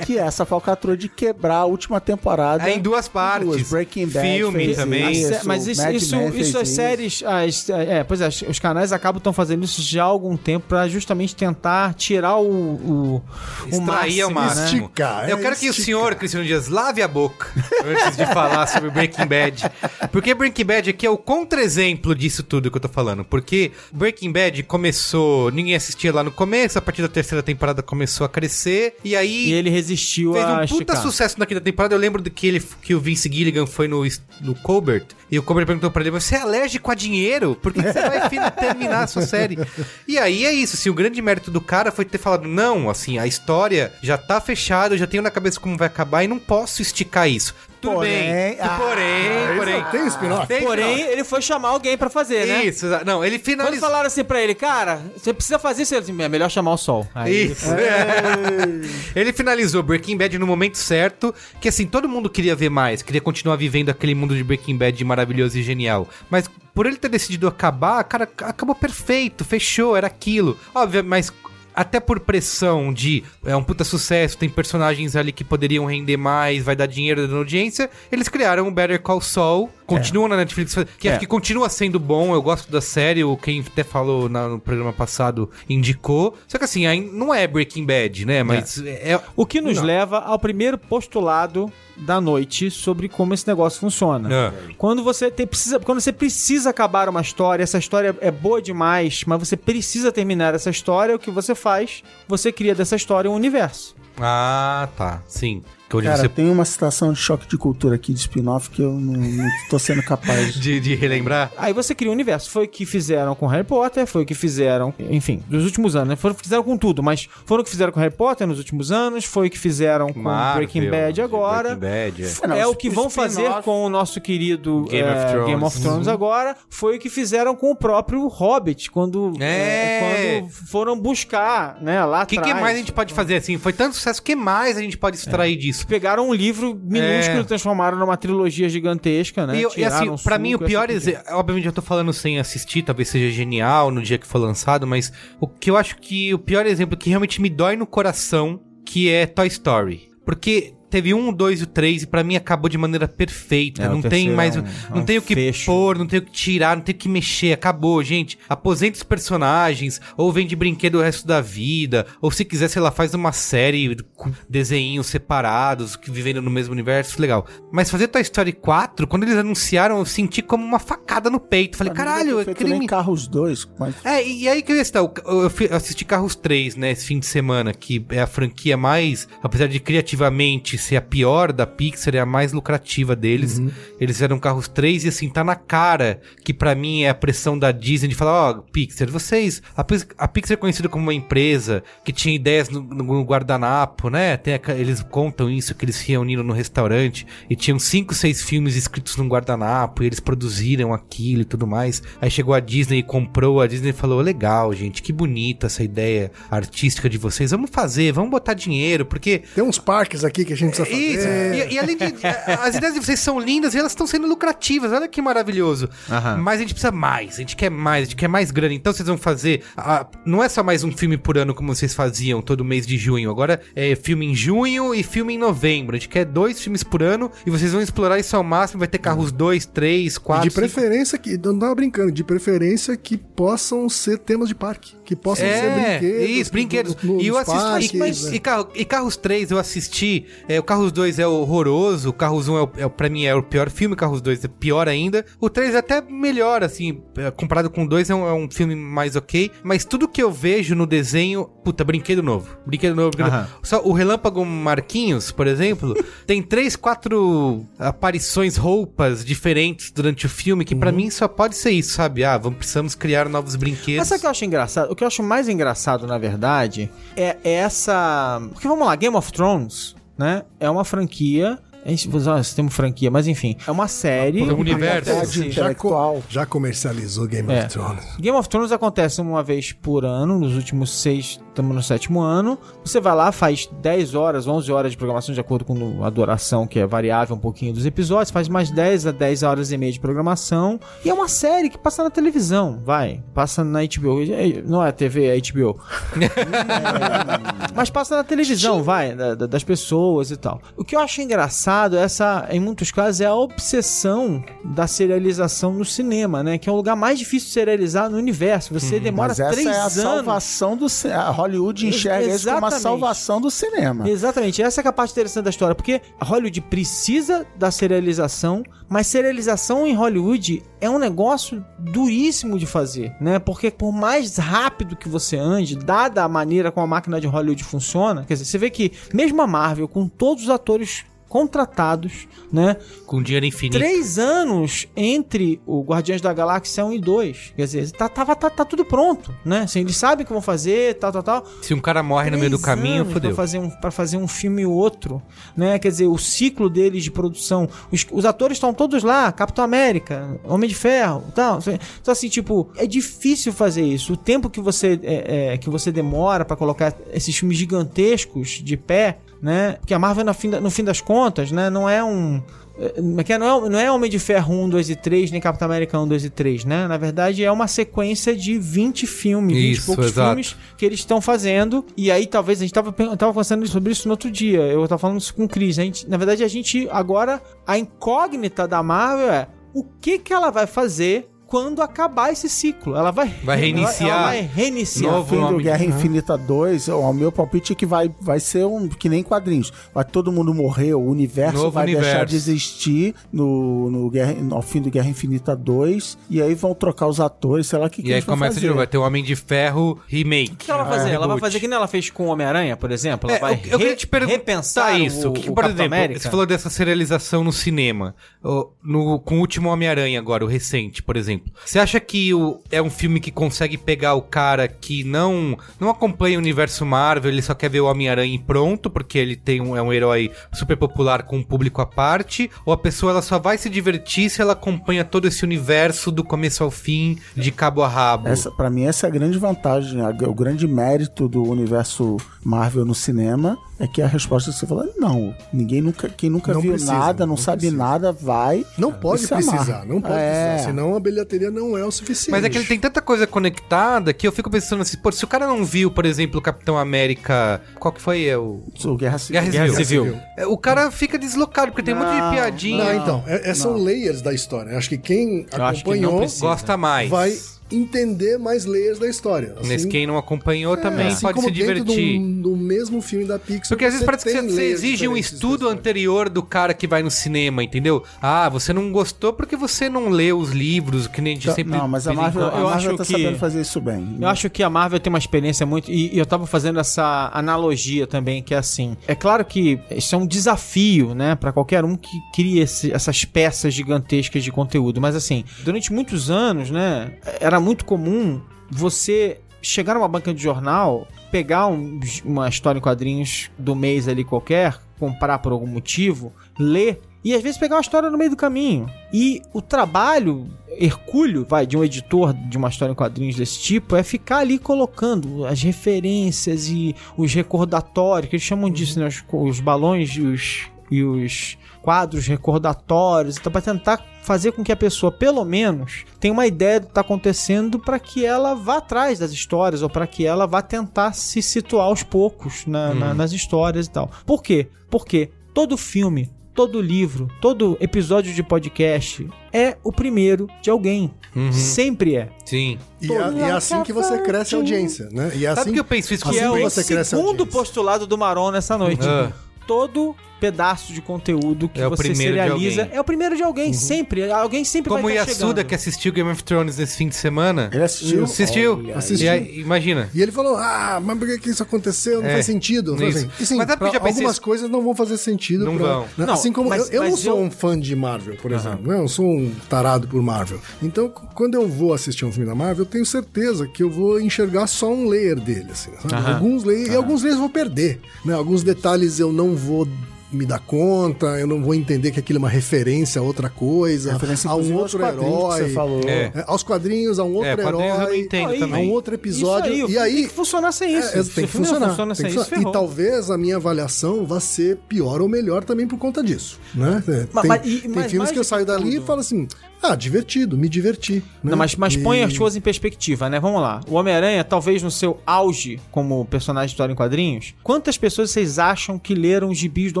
Que é essa falcatrua de quebrar a última temporada. É em duas partes. Duas. Breaking Bad Filme fez também. Isso, mas isso, Mad isso, isso as isso. séries. As, é, pois é, os canais acabam estão fazendo isso já há algum tempo pra justamente tentar tirar o. o, o Extrair ao máximo, máximo. né? Esticar, é Eu quero que o senhor, Cristiano Dias, lave a boca antes de falar sobre Breaking Bad. Porque Breaking Bad aqui é o contra-exemplo disso tudo que eu tô falando. Porque Breaking Bad começou, ninguém assistia lá no começo, a partir da terceira temporada começou a crescer, e aí E ele resistiu fez a um puta esticar. sucesso na quinta temporada. Eu lembro que, ele, que o Vince Gilligan foi no, no Colbert e o Colbert perguntou pra ele: Você é alérgico a dinheiro? Por que, você vai terminar a sua série? E aí é isso. Assim, o grande mérito do cara foi ter falado: Não, assim, a história já tá fechada, eu já tenho na cabeça como vai acabar e não posso esticar isso. Tudo Porém, bem. ah, porém, porém. Tem spin-off? Tem Porém, spin-off. ele foi chamar alguém pra fazer, né? Isso, não, ele Quando finalizou. falaram assim pra ele, cara, você precisa fazer isso, ele disse, é melhor chamar o sol. Aí ele Isso. [laughs] ele finalizou Breaking Bad no momento certo, que assim, todo mundo queria ver mais, queria continuar vivendo aquele mundo de Breaking Bad maravilhoso e genial. Mas por ele ter decidido acabar, cara, acabou perfeito, fechou, era aquilo. Óbvio, mas até por pressão de é um puta sucesso, tem personagens ali que poderiam render mais, vai dar dinheiro da audiência, eles criaram o Better Call Saul, continuam na Netflix, que É. acho que continua sendo bom, eu gosto da série, o quem até falou na- no programa passado indicou, só que assim, aí não é Breaking Bad, né, mas é, O que nos leva ao primeiro postulado da noite sobre como esse negócio funciona. É. Quando você tem, precisa, quando você precisa acabar uma história, essa história é boa demais, mas você precisa terminar essa história, o que você faz? Você cria dessa história um universo. Ah, tá. Sim. Fantástica. Onde Cara, você tem uma citação de choque de cultura aqui de spin-off que eu não, não tô sendo capaz [laughs] de. de, relembrar. Aí você cria um universo. Foi o que fizeram com Harry Potter, foi o que fizeram, enfim, nos últimos anos, né? Foram o que fizeram com tudo, mas foram o que fizeram com Harry Potter nos últimos anos, foi o que fizeram com Marvel, Breaking Bad agora. Breaking Bad, é. É, não, é o que vão fazer com o nosso querido Game of é, Thrones. Game of Thrones agora. Foi o que fizeram com o próprio Hobbit, quando, É. quando foram buscar, né, lá O que, atrás. que mais a gente pode fazer assim? Foi tanto sucesso, o que mais a gente pode extrair disso? Pegaram um livro minúsculo É. e transformaram numa trilogia gigantesca, né? E, eu- e assim, pra mim o pior exemplo, obviamente eu tô falando sem assistir, talvez seja genial no dia que for lançado, mas o que eu acho que o pior exemplo que realmente me dói no coração, que é Toy Story. Porque teve um, dois e o três e pra mim acabou de maneira perfeita. É, não tem mais, é o- um- não é um tem o que fecho. pôr, não tem o que tirar, não tem o que mexer, acabou, gente. Aposenta os personagens, ou vende brinquedo o resto da vida, ou se quiser, sei lá, faz uma série com desenhinhos separados, que vivendo no mesmo universo, legal. Mas fazer Toy Story 4, quando eles anunciaram, eu senti como uma facada no peito. Falei, caralho, é feito nem. Carros 2, mas É, e e aí que eu ia citar, eu, eu fi- eu assisti Carros 3, né, esse fim de semana, que é a franquia mais, apesar de criativamente ser a pior da Pixar, é a mais lucrativa deles. Eles fizeram Carros 3 e assim, tá na cara que pra mim é a pressão da Disney de falar, ó, Pixar, vocês, a, a Pixar é conhecida como uma empresa que tinha ideias no, no guardanapo, né, Tem a- eles contam isso, que eles se reuniram no restaurante e tinham cinco, seis filmes escritos num guardanapo e eles produziram aquilo e tudo mais. Aí chegou a Disney e comprou, a Disney falou, legal, gente, que bonita essa ideia artística de vocês, vamos fazer, vamos botar dinheiro, porque Tem uns parques aqui que a gente precisa fazer. isso. E, e além de. a- As ideias de vocês são lindas e elas estão sendo lucrativas. Olha que maravilhoso. Aham. Mas a gente precisa mais. A gente quer mais. A gente quer mais grana. Então vocês vão fazer. ah, não é só mais um filme por ano como vocês faziam todo mês de junho. Agora é filme em junho e filme em novembro. A gente quer dois filmes por ano e vocês vão explorar isso ao máximo. Vai ter carros dois, três, E quatro. de preferência que, não tava brincando, de preferência que possam ser temas de parque. Que possam ser É, brinquedos. isso, brinquedos. no- e eu parques, e, mas- né? e, carro- e Carros 3 eu assisti. é, o Carros 2 é horroroso. O Carros 1 é, o, é, o- pra mim é o pior filme. Carros 2 é pior ainda. O 3 é até melhor, assim. é, comparado com o 2 é um, é um filme mais ok. Mas tudo que eu vejo no desenho. Puta, brinquedo novo. Brinquedo novo. Brinquedo novo. Só o Relâmpago Marquinhos, por exemplo, [laughs] tem três, quatro aparições, roupas diferentes durante o filme. Que pra Uhum. mim só pode ser isso, sabe? Ah, vamos, precisamos criar novos brinquedos. Mas sabe o que eu acho engraçado? O que eu acho mais engraçado, na verdade, é essa. Porque vamos lá, Game of Thrones, né? É uma franquia. A gente esse termo franquia, mas enfim. É uma série. É um universo. Sim. Já, co- já comercializou Game É. of Thrones. Game of Thrones acontece uma vez por ano, nos últimos seis, estamos no sétimo ano. Você vai lá, faz 10 horas, 11 horas de programação, de acordo com a duração, que é variável um pouquinho dos episódios, faz mais 10 a 10 horas e meia de programação. E é uma série que passa na televisão, vai. Passa na HBO. É, Não é TV, é HBO. [laughs] Mas passa na televisão, vai, da- da- das pessoas e tal. O que eu acho engraçado, essa, em muitos casos, é a obsessão da serialização no cinema, né? Que é o lugar mais difícil de serializar no universo. Você demora Mas essa três é a anos. salvação do cinema. A Hollywood Ex- enxerga isso como a salvação do cinema. Exatamente, essa é é a parte interessante da história, porque a Hollywood precisa da serialização, mas serialização em Hollywood é um negócio duríssimo de fazer, né? Porque por mais rápido que você ande, dada a maneira como a máquina de Hollywood funciona, quer dizer, você vê que mesmo a Marvel, com todos os atores contratados, né? Com dinheiro infinito. Três anos entre o Guardiões da Galáxia 1 e 2. Quer dizer, tá, tava, tá, tá tudo pronto, né? Assim, eles sabem o que vão fazer, tal, tal, tal. Se um cara morre no meio do Três caminho, fodeu. Pra fazer, um, pra fazer um filme e outro, né? Quer dizer, o ciclo deles de produção. Os, os atores estão todos lá, Capitão América, Homem de Ferro, tal. Então, assim, tipo, é difícil fazer isso. O tempo que você, é, é, que você demora pra colocar esses filmes gigantescos de pé, né? Porque a Marvel, no fim, no fim das contas, né? Não é um. é, que Não é, não é Homem de Ferro 1, 2 e 3, nem Capitão América 1, 2 e 3, né? Na verdade, é uma sequência de 20 filmes, 20 e Isso, poucos exato. filmes que eles estão fazendo. E aí, talvez, a gente tava, tava conversando sobre isso no outro dia. Eu tava falando isso com o Chris. A gente, na verdade, a gente agora. A incógnita da Marvel é o que, que ela vai fazer quando acabar esse ciclo. Ela vai, Vai reiniciar. Ela, ela vai reiniciar. Novo fim do Guerra Infinita 2, o meu palpite é que vai, vai ser um que nem quadrinhos. Vai todo mundo morrer, o universo Novo vai deixar universo. de existir no, no Guerra, ao fim do Guerra Infinita 2, e aí vão trocar os atores, sei lá o que, que E aí eles vão começa fazer. de novo, vai ter o Homem de Ferro remake. O que ela vai fazer? ela vai fazer que nem ela fez com o Homem-Aranha, por exemplo? Ela É, vai eu, eu queria te perguntar repensar isso. o, O que, que, por Capitão exemplo, América? você falou dessa serialização no cinema. O- no, com o último Homem-Aranha agora, o recente, por exemplo. Você acha que o, é um filme que consegue pegar o cara que não, não acompanha o universo Marvel, ele só quer ver o Homem-Aranha e pronto, porque ele tem um, é um herói super popular com um público à parte? Ou a pessoa ela só vai se divertir se ela acompanha todo esse universo do começo ao fim, de cabo a rabo? Essa, pra mim, essa é a grande vantagem, a- o grande mérito do universo Marvel no cinema é que a resposta que você falou, não, ninguém nunca, quem nunca Não viu precisa, nada, não, não sabe precisa. nada, vai. Não pode precisar, não pode É. precisar. Senão a bilheteria não é o suficiente. Mas é que ele tem tanta coisa conectada que eu fico pensando assim, pô, se o cara não viu, por exemplo, o Capitão América. Qual que foi? É o. O Guerra Civil. Guerra Guerra Civil. Civil. É, O cara fica deslocado, porque tem um monte de Não, piadinha. Não, então, é- é- são layers da história. Acho que quem Eu que não acompanhou precisa. Gosta mais. vai entender mais layers da história. Assim, Nesse quem não acompanhou também assim pode como se divertir. Do, do mesmo filme da Pixar. Porque às vezes parece que você, exige um estudo anterior do cara que vai no cinema, entendeu? Ah, você não gostou porque você não leu os livros, que nem a gente Tá, sempre. Não, mas a Marvel, a Eu Marvel acho tá que- sabendo fazer isso bem. Eu acho que a Marvel tem uma experiência muito. E, e eu tava fazendo essa analogia também, que é assim. É claro que isso é um desafio, né, Pra qualquer um que cria esse- essas peças gigantescas de conteúdo. Mas assim, durante muitos anos, né, era muito comum você chegar numa banca de jornal, pegar um- uma história em quadrinhos do mês ali qualquer, comprar por algum motivo, ler. E às vezes pegar uma história no meio do caminho. E o trabalho hercúleo, vai, de um editor de uma história em quadrinhos desse tipo, é ficar ali colocando as referências e os recordatórios, que eles chamam disso, né? Os, os balões e os, e os quadros recordatórios, então para tentar fazer com que a pessoa, pelo menos, tenha uma ideia do que está acontecendo para que ela vá atrás das histórias ou para que ela vá tentar se situar aos poucos na- na- nas histórias e tal. Por quê? Porque todo filme, todo livro, todo episódio de podcast é o primeiro de alguém. Uhum. Sempre é. Sim. E é, e é assim que você cresce a audiência, né? E é Sabe assim que eu penso isso? assim Que é o... a segundo postulado do Maron nessa noite. Ah. Todo pedaço de conteúdo que É você serializa é o primeiro de alguém, sempre. Alguém sempre Como o vai estar Yasuda, chegando. que assistiu Game of Thrones nesse fim de semana. Ele assistiu. Assistiu? Olha. Assistiu. E aí, imagina. E ele falou: Ah, mas por que, isso aconteceu? Não É, faz sentido. Assim, e sim, Mas pra já pensei algumas coisas não vão fazer sentido. Não pra- vão. né? Não, assim como mas- eu, eu não mas sou eu- um fã de Marvel, por exemplo. né? Eu sou um tarado por Marvel. Então, quando eu vou assistir um filme da Marvel, eu tenho certeza que eu vou enxergar só um layer dele. Assim, sabe? Aham. Alguns layers, E alguns layers eu vou perder. Né? Alguns detalhes eu não vou me dar conta, eu não vou entender que aquilo é uma referência a outra coisa, Referência, a um outro herói. você falou. É. É, aos quadrinhos, a um outro É, quadrinhos eu não herói, entendo Aí, a também. um outro episódio. Isso aí, o e aí tem que funcionar sem isso. é, tem que funcionar. funciona tem sem que isso. E talvez a minha avaliação vá ser pior ou melhor também por conta disso. Né? É, Mas- tem mas- tem mas filmes que eu saio dali tudo- e falo assim: ah, divertido, me diverti. né? Não, mas, mas põe E- as coisas em perspectiva, né? Vamos lá. O Homem-Aranha, talvez no seu auge como personagem de história em quadrinhos, quantas pessoas vocês acham que leram os gibis do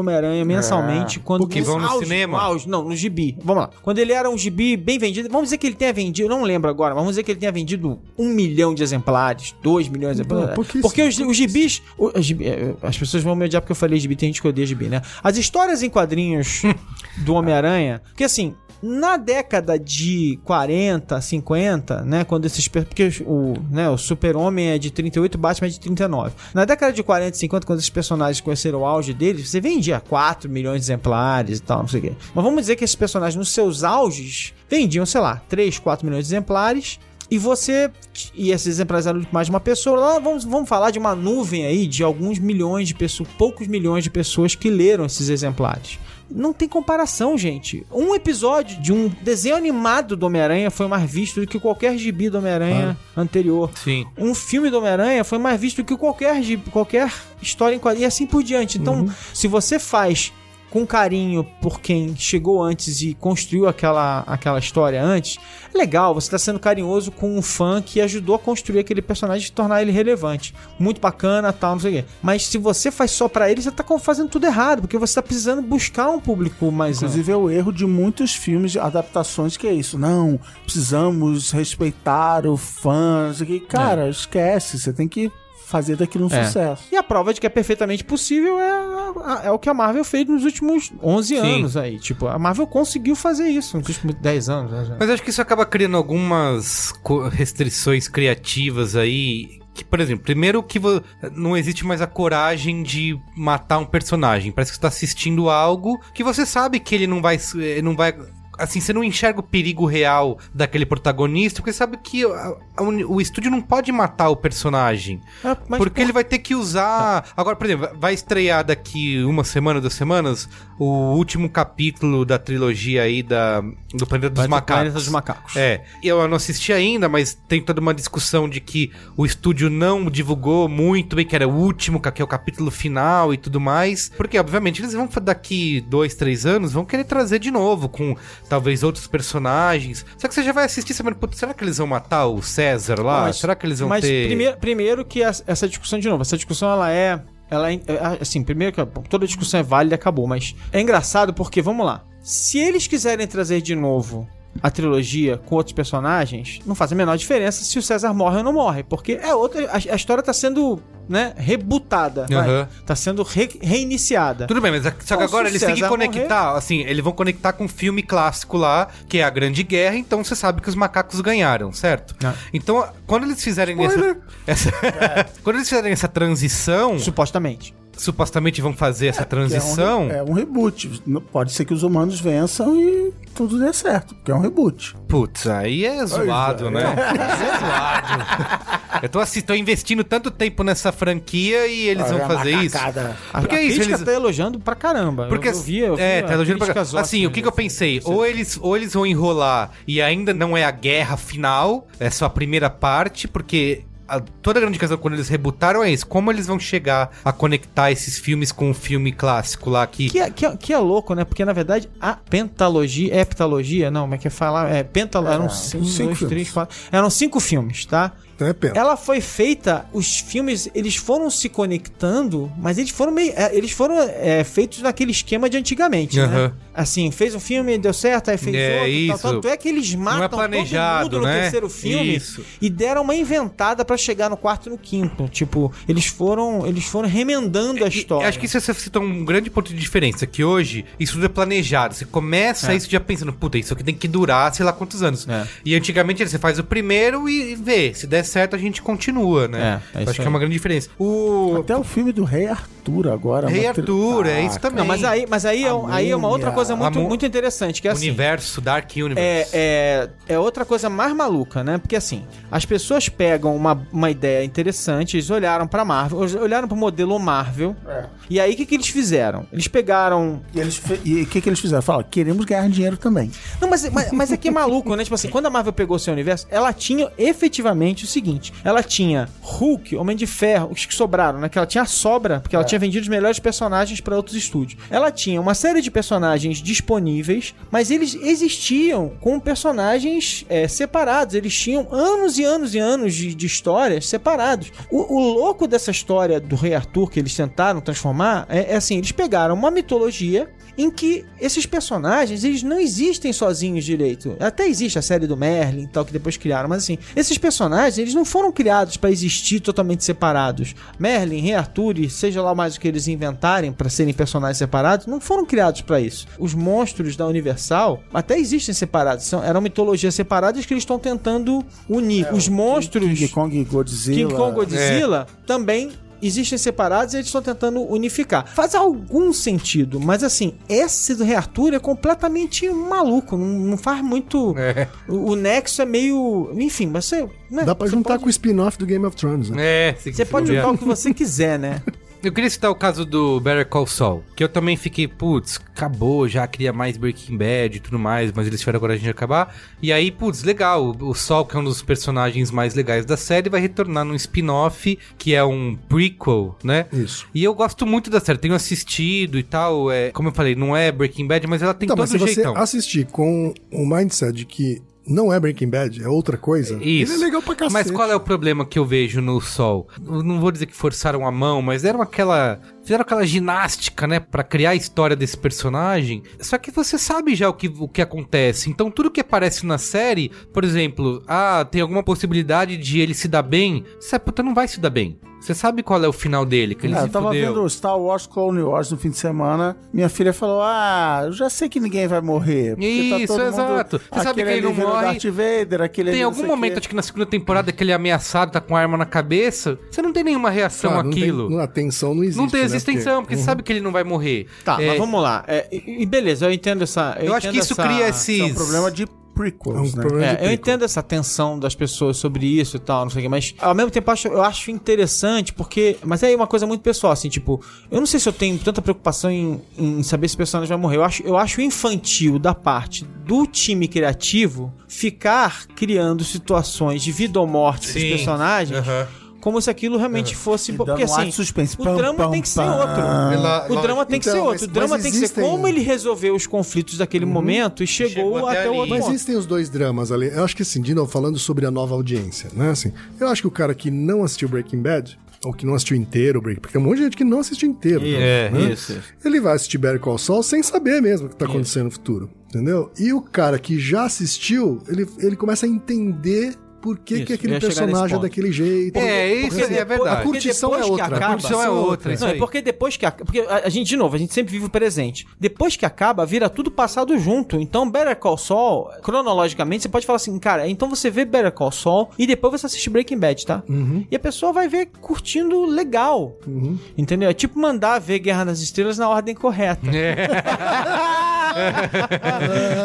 Homem-Aranha mensalmente? quando Que vão no auge, cinema? auge, não, no gibi. Vamos lá. Quando ele era um gibi bem vendido, vamos dizer que ele tenha vendido, não lembro agora, mas vamos dizer que ele tenha vendido um milhão de exemplares, dois milhões de exemplares. pouquíssimo, Porque os, os gibis, o- os gibi- eh, as pessoas vão me odiar porque eu falei gibi, tem gente que odeia gibi, né? As histórias em quadrinhos [laughs] do Homem-Aranha, porque assim, na década de 40, 50, né, quando esses porque o, né, o Super-Homem é de 38, o Batman é de 39. Na década de 40 e 50, quando esses personagens conheceram o auge deles, você vendia 4 milhões de exemplares e tal, não sei o quê. Mas vamos dizer que esses personagens nos seus auges vendiam, sei lá, 3, 4 milhões de exemplares. E você. E esses exemplares eram de mais de uma pessoa. Lá vamos, vamos falar de uma nuvem aí de alguns milhões de pessoas, poucos milhões de pessoas que leram esses exemplares. Não tem comparação, gente. Um episódio de um desenho animado do Homem-Aranha foi mais visto do que qualquer gibi do Homem-Aranha anterior. Sim. Um filme do Homem-Aranha foi mais visto do que qualquer, gibi- qualquer história em quadrinhos e assim por diante. Então, se você faz com carinho por quem chegou antes e construiu aquela, aquela história antes, é legal, você tá sendo carinhoso com um fã que ajudou a construir aquele personagem e tornar ele relevante. Muito bacana, tal, não sei o quê. Mas se você faz só pra ele, você tá fazendo tudo errado, porque você tá precisando buscar um público mais amplo. Inclusive é o erro de muitos filmes de adaptações que é isso. Não, precisamos respeitar o fã. não sei o quê. Cara, esquece. Você tem que fazer daquilo um É. sucesso. E a prova de que é perfeitamente possível é, é o que a Marvel fez nos últimos 11 Sim. anos aí. Tipo, a Marvel conseguiu fazer isso nos últimos 10 anos. né? Mas acho que isso acaba criando algumas restrições criativas aí. Que, por exemplo, primeiro que não existe mais a coragem de matar um personagem. Parece que você tá assistindo algo que você sabe que ele não vai. eh, Não vai assim, você não enxerga o perigo real daquele protagonista, porque sabe que a- a o estúdio não pode matar o personagem. Mas porque por- ele vai ter que usar. Agora, por exemplo, vai estrear daqui uma semana, duas semanas, o último capítulo da trilogia aí da, do Planeta dos Macacos. Planeta dos Macacos. É, eu não assisti ainda, mas tem toda uma discussão de que o estúdio não divulgou muito bem que era o último, que é o capítulo final e tudo mais. Porque, obviamente, eles vão daqui dois, três anos, vão querer trazer de novo com talvez outros personagens. Só que você já vai assistir sabendo, putz, será que eles vão matar o César lá? Mas- será que eles vão Mas ter. primeiro, primeiro que essa discussão, de novo, essa discussão ela é. Ela é, é, assim, primeiro que toda discussão é válida acabou, mas é engraçado porque, vamos lá, se eles quiserem trazer de novo a trilogia com outros personagens, não faz a menor diferença se o César morre ou não morre, porque é outra. A, a história tá sendo, né, rebutada. Aham. Tá sendo re- reiniciada. Tudo bem, mas a- só que agora eles têm que conectar, assim, eles vão conectar com um filme clássico lá, que é a Grande Guerra, então você sabe que os macacos ganharam, certo? Ah. Então, quando eles fizerem essa, essa- [laughs] quando eles fizerem essa transição, Supostamente. Supostamente vão fazer essa Que é um re- transição, É um, reboot. Não- Pode ser que os humanos vençam e tudo dê certo, porque é um reboot. putz, aí é zoado, né? [laughs] é zoado. Eu tô, assi- tô investindo tanto tempo nessa franquia e eles vão Olha a fazer isso. A, Porque a é isso, crítica eles- tá elogiando pra caramba. Porque, eu, eu vi, eu é, a tá elogiando pra cá. Assim, o que, que eu pensei? assim, Ou eles, ou eles vão enrolar e ainda não é a guerra final, é só a primeira parte, porque a- toda a grande questão quando eles rebutaram é isso. Como eles vão chegar a conectar esses filmes com o filme clássico lá que. Que é, que, é, que é louco, né? Porque na verdade a pentalogia, heptalogia, não, como é que é falar? É, pental, eram cinco, cinco dois, três, quatro. Eram cinco filmes, tá? Então é pena. Ela foi feita, os filmes, eles foram se conectando, mas eles foram meio. é, eles foram é, feitos naquele esquema de antigamente, né? Aham. Assim, fez um filme, deu certo, aí fez É, outro. isso. Tal, tanto é que eles matam planejado, todo mundo no né? terceiro filme Isso. e deram uma inventada pra chegar no quarto e no quinto. Tipo, eles foram, eles foram remendando a E- história. Acho que isso você citou um grande ponto de diferença, que hoje isso tudo é planejado. Você começa É. isso já pensando, puta, isso aqui tem que durar sei lá quantos anos. É. E antigamente você faz o primeiro e vê. Se der certo, a gente continua, né? É, é acho que aí. é uma grande diferença. O Até o filme do Rei Arthur agora. Rei Arthur, é Ah, isso também. Não, mas aí, mas aí, é, um- aí é uma outra coisa muito, A mu- muito interessante, que é assim. universo, Dark Universe. É, é, é outra coisa mais maluca, né? Porque assim, as pessoas pegam uma, uma ideia interessante, eles olharam pra Marvel, eles olharam pro modelo Marvel, e aí o que, que eles fizeram? Eles pegaram. E e o que, que eles fizeram? Falaram, queremos ganhar dinheiro também. Não, mas, mas, mas é que é maluco, né? Tipo assim, quando a Marvel pegou o seu universo, ela tinha efetivamente o seguinte: ela tinha Hulk, Homem de Ferro, os que sobraram, né? Que ela tinha a sobra, porque ela tinha vendido os melhores personagens pra outros estúdios. Ela tinha uma série de personagens disponíveis, mas eles existiam com personagens é, separados. Eles tinham anos e anos e anos de, de histórias separados. O, o louco dessa história do Rei Arthur que eles tentaram transformar é, é assim: eles pegaram uma mitologia em que esses personagens eles não existem sozinhos direito. Até existe a série do Merlin e tal que depois criaram, mas assim, esses personagens eles não foram criados pra existir totalmente separados. Merlin, Rei Arthur, e seja lá mais o que eles inventarem pra serem personagens separados, não foram criados pra isso. Os monstros da Universal até existem separados, são, eram mitologias separadas que eles estão tentando unir. Os monstros King Kong e Godzilla. King Kong Godzilla também existem separados e eles estão tentando unificar. Faz algum sentido, mas assim, esse do Rei Arthur é completamente maluco, não, não faz muito... É. O, o Nexo é meio... Enfim, mas você... né, Dá pra você juntar pode- com o spin-off do Game of Thrones, né? É, se Você pode juntar o que você quiser, né? [laughs] Eu queria citar o caso do Better Call Saul, que eu também fiquei, putz, acabou, já queria mais Breaking Bad e tudo mais, mas eles tiveram coragem de acabar. E aí, putz, legal, o Saul, que é um dos personagens mais legais da série, vai retornar num spin-off, que é um prequel, né? Isso. E eu gosto muito da série, tenho assistido e tal, é, como eu falei, não é Breaking Bad, mas ela tem Então, todo mas se você assistir com o mindset de que não é Breaking Bad, é outra coisa, Isso. ele é legal pra cacete. Mas qual é o problema que eu vejo no Sol? Eu não vou dizer que forçaram a mão, mas deram aquela. Fizeram aquela ginástica, né? Pra criar a história desse personagem. Só que você sabe já o que, o que acontece. Então tudo que aparece na série, por exemplo, ah, tem alguma possibilidade de ele se dar bem. Você, puta, não vai se dar bem. Você sabe qual é o final dele, que ele É, se eu tava fudeu. vendo Star Wars Clone Wars no fim de semana. Minha filha falou: Ah, eu já sei que ninguém vai morrer. porque Isso, exato. Você sabe que ele não morre. Darth Vader, aquele Tem algum momento, acho que na segunda temporada, que ele é ameaçado, tá com a arma na cabeça. Você não tem nenhuma reação Claro, não tem- àquilo. não- a tensão não existe. Não tem né? existência, porque, Porque- você sabe que ele não vai morrer. Tá, É, mas vamos lá. É, e, beleza, eu entendo essa. Eu acho entendo que isso essa- cria esse. É um problema de prequels, É um né? problema É, de eu entendo essa tensão das pessoas sobre isso e tal, não sei o que, mas ao mesmo tempo eu acho, eu acho interessante porque. Mas é uma coisa muito pessoal, assim, tipo, eu não sei se eu tenho tanta preocupação em, em saber se o personagem vai morrer. Eu acho, eu acho infantil da parte do time criativo ficar criando situações de vida ou morte dos personagens. Aham. Como se aquilo realmente fosse. E Porque um assim, de suspense. o drama pam, tem que ser pam. outro. Pela- O drama tem que Então, ser mas- outro. O drama tem que ser existem- como ele resolveu os conflitos daquele momento e chegou, Chegou até até, o outro Mas existem os dois dramas ali. Eu acho que assim, de novo, falando sobre a nova audiência, né? Assim, eu acho que o cara que não assistiu Breaking Bad, ou que não assistiu inteiro, Breaking, porque tem um monte de gente que não assistiu inteiro. É, né? isso. Ele vai assistir Better Call Saul sem saber mesmo o que tá acontecendo no futuro, entendeu? E o cara que já assistiu, ele, ele começa a entender por que, Isso, que aquele personagem é daquele jeito. É, isso Porque, assim, é verdade. A curtição é Porque depois que outra. acaba- a curtição é outra, Não, é porque depois que acaba. Porque a, gente, de novo, a gente sempre vive o presente. Depois que acaba, vira tudo passado junto. Então, Better Call Saul, cronologicamente, você pode falar assim, cara, então você vê Better Call Saul e depois você assiste Breaking Bad, tá? Uhum. E a pessoa vai ver curtindo legal. Entendeu? É tipo mandar ver Guerra nas Estrelas na ordem correta. [laughs]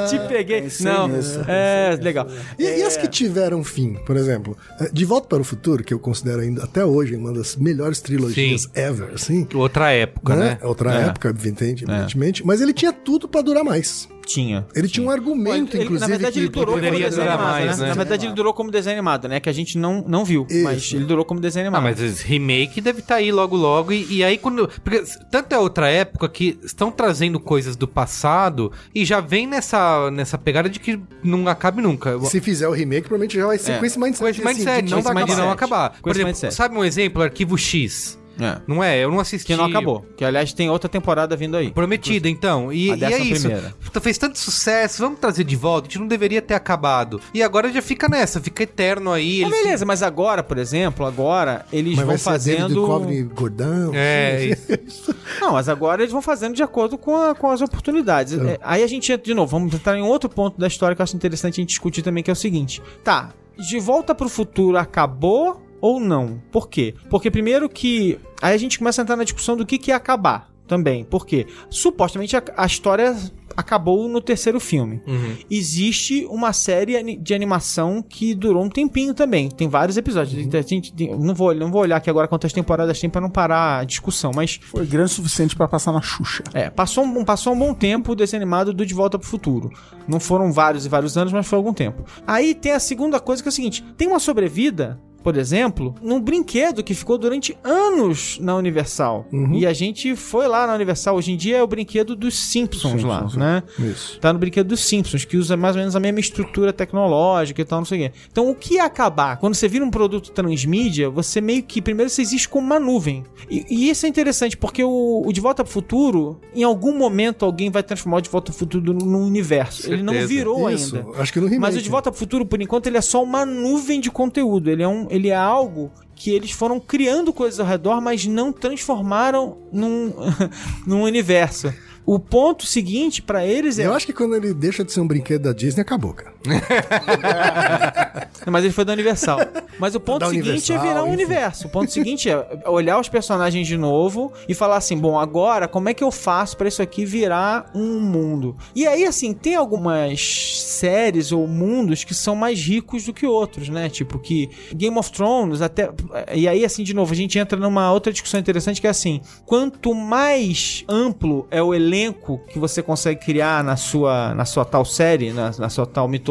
Te peguei. pensei Não, nisso, é legal. E, e as que tiveram fim, por exemplo, eh, De Volta para o Futuro, que eu considero ainda até hoje uma das melhores trilogias Sim. ever, assim. Outra época, né? né? É outra É. época, evidente- evidentemente, mas ele tinha tudo pra durar mais. Tinha. Ele tinha um argumento, Ele- inclusive, na verdade, que ele durou como poderia desenho durar animado, mais, né? né? Na verdade, ele durou como desenho animado, né? Que a gente não, não viu. Isso. Mas ele durou como desenho Ah, animado. mas esse remake deve estar aí logo logo. E, e aí, quando. Porque tanto é outra época que estão trazendo coisas do passado e já vem nessa, nessa pegada de que não acabe nunca. Se fizer o remake, provavelmente já vai ser É. com esse mindset. Com esse assim, mindset, não esse vai mindset de não acabar. acabar. Com Por esse exemplo, mindset. sabe um exemplo? Arquivo X. É. Não é? Eu não assisti. Que não acabou. Que, aliás, tem outra temporada vindo aí. Prometida, então. E, A e é isso. primeira. Fez tanto sucesso, vamos trazer de volta. A gente não deveria ter acabado. E agora já fica nessa, fica eterno aí. Mas beleza, mas agora, por exemplo, agora eles Mas vão vai ser David fazendo... Duchovny gordão. É, isso. [laughs] Não, mas agora eles vão fazendo de acordo com, a- com as oportunidades. É, aí a gente entra de novo, vamos entrar em outro ponto da história que eu acho interessante a gente discutir também, que é o seguinte. Tá, de volta pro futuro acabou ou não? Por quê? Porque primeiro que. Aí a gente começa a entrar na discussão do que, que é acabar também. Por quê? Supostamente a, a história acabou no terceiro filme. Uhum. Existe uma série de animação que durou um tempinho também. Tem vários episódios. A gente, não, vou, não vou olhar aqui agora quantas temporadas tem pra não parar a discussão, mas Foi grande o suficiente pra passar na Xuxa. é, passou um, passou um bom tempo o desenho animado do De Volta pro Futuro. Não foram vários e vários anos, mas foi algum tempo. Aí tem a segunda coisa que é o seguinte: tem uma sobrevida. Por exemplo, num brinquedo que ficou durante anos na Universal. E a gente foi lá na Universal. Hoje em dia é o brinquedo dos Simpsons, lá, Simpsons, né? Isso. Tá no brinquedo dos Simpsons, que usa mais ou menos a mesma estrutura tecnológica e tal, não sei o quê. Então, o que ia acabar? Quando você vira um produto transmídia, você meio que, primeiro, você existe como uma nuvem. E, e isso é interessante, porque o, o De Volta pro Futuro, em algum momento, alguém vai transformar o De Volta pro Futuro num universo. Ele não Certeza. virou Isso, ainda. acho que no remake. Mas o De Volta pro Futuro, por enquanto, ele é só uma nuvem de conteúdo. Ele é, um, ele é algo que eles foram criando coisas ao redor, mas não transformaram num, [laughs] num universo. O ponto seguinte pra eles é. Eu acho que quando ele deixa de ser um brinquedo da Disney, acabou, cara. [laughs] Mas ele foi da Universal. Mas o ponto Da seguinte Universal, é virar um enfim. universo. O ponto seguinte é olhar os personagens de novo e falar assim: bom, agora como é que eu faço pra isso aqui virar um mundo? E aí, assim, tem algumas séries ou mundos que são mais ricos do que outros, né? Tipo que Game of Thrones, até. E aí, assim, de novo, a gente entra numa outra discussão interessante que é assim: quanto mais amplo é o elenco que você consegue criar na sua, na sua tal série, na, na sua tal mitologia,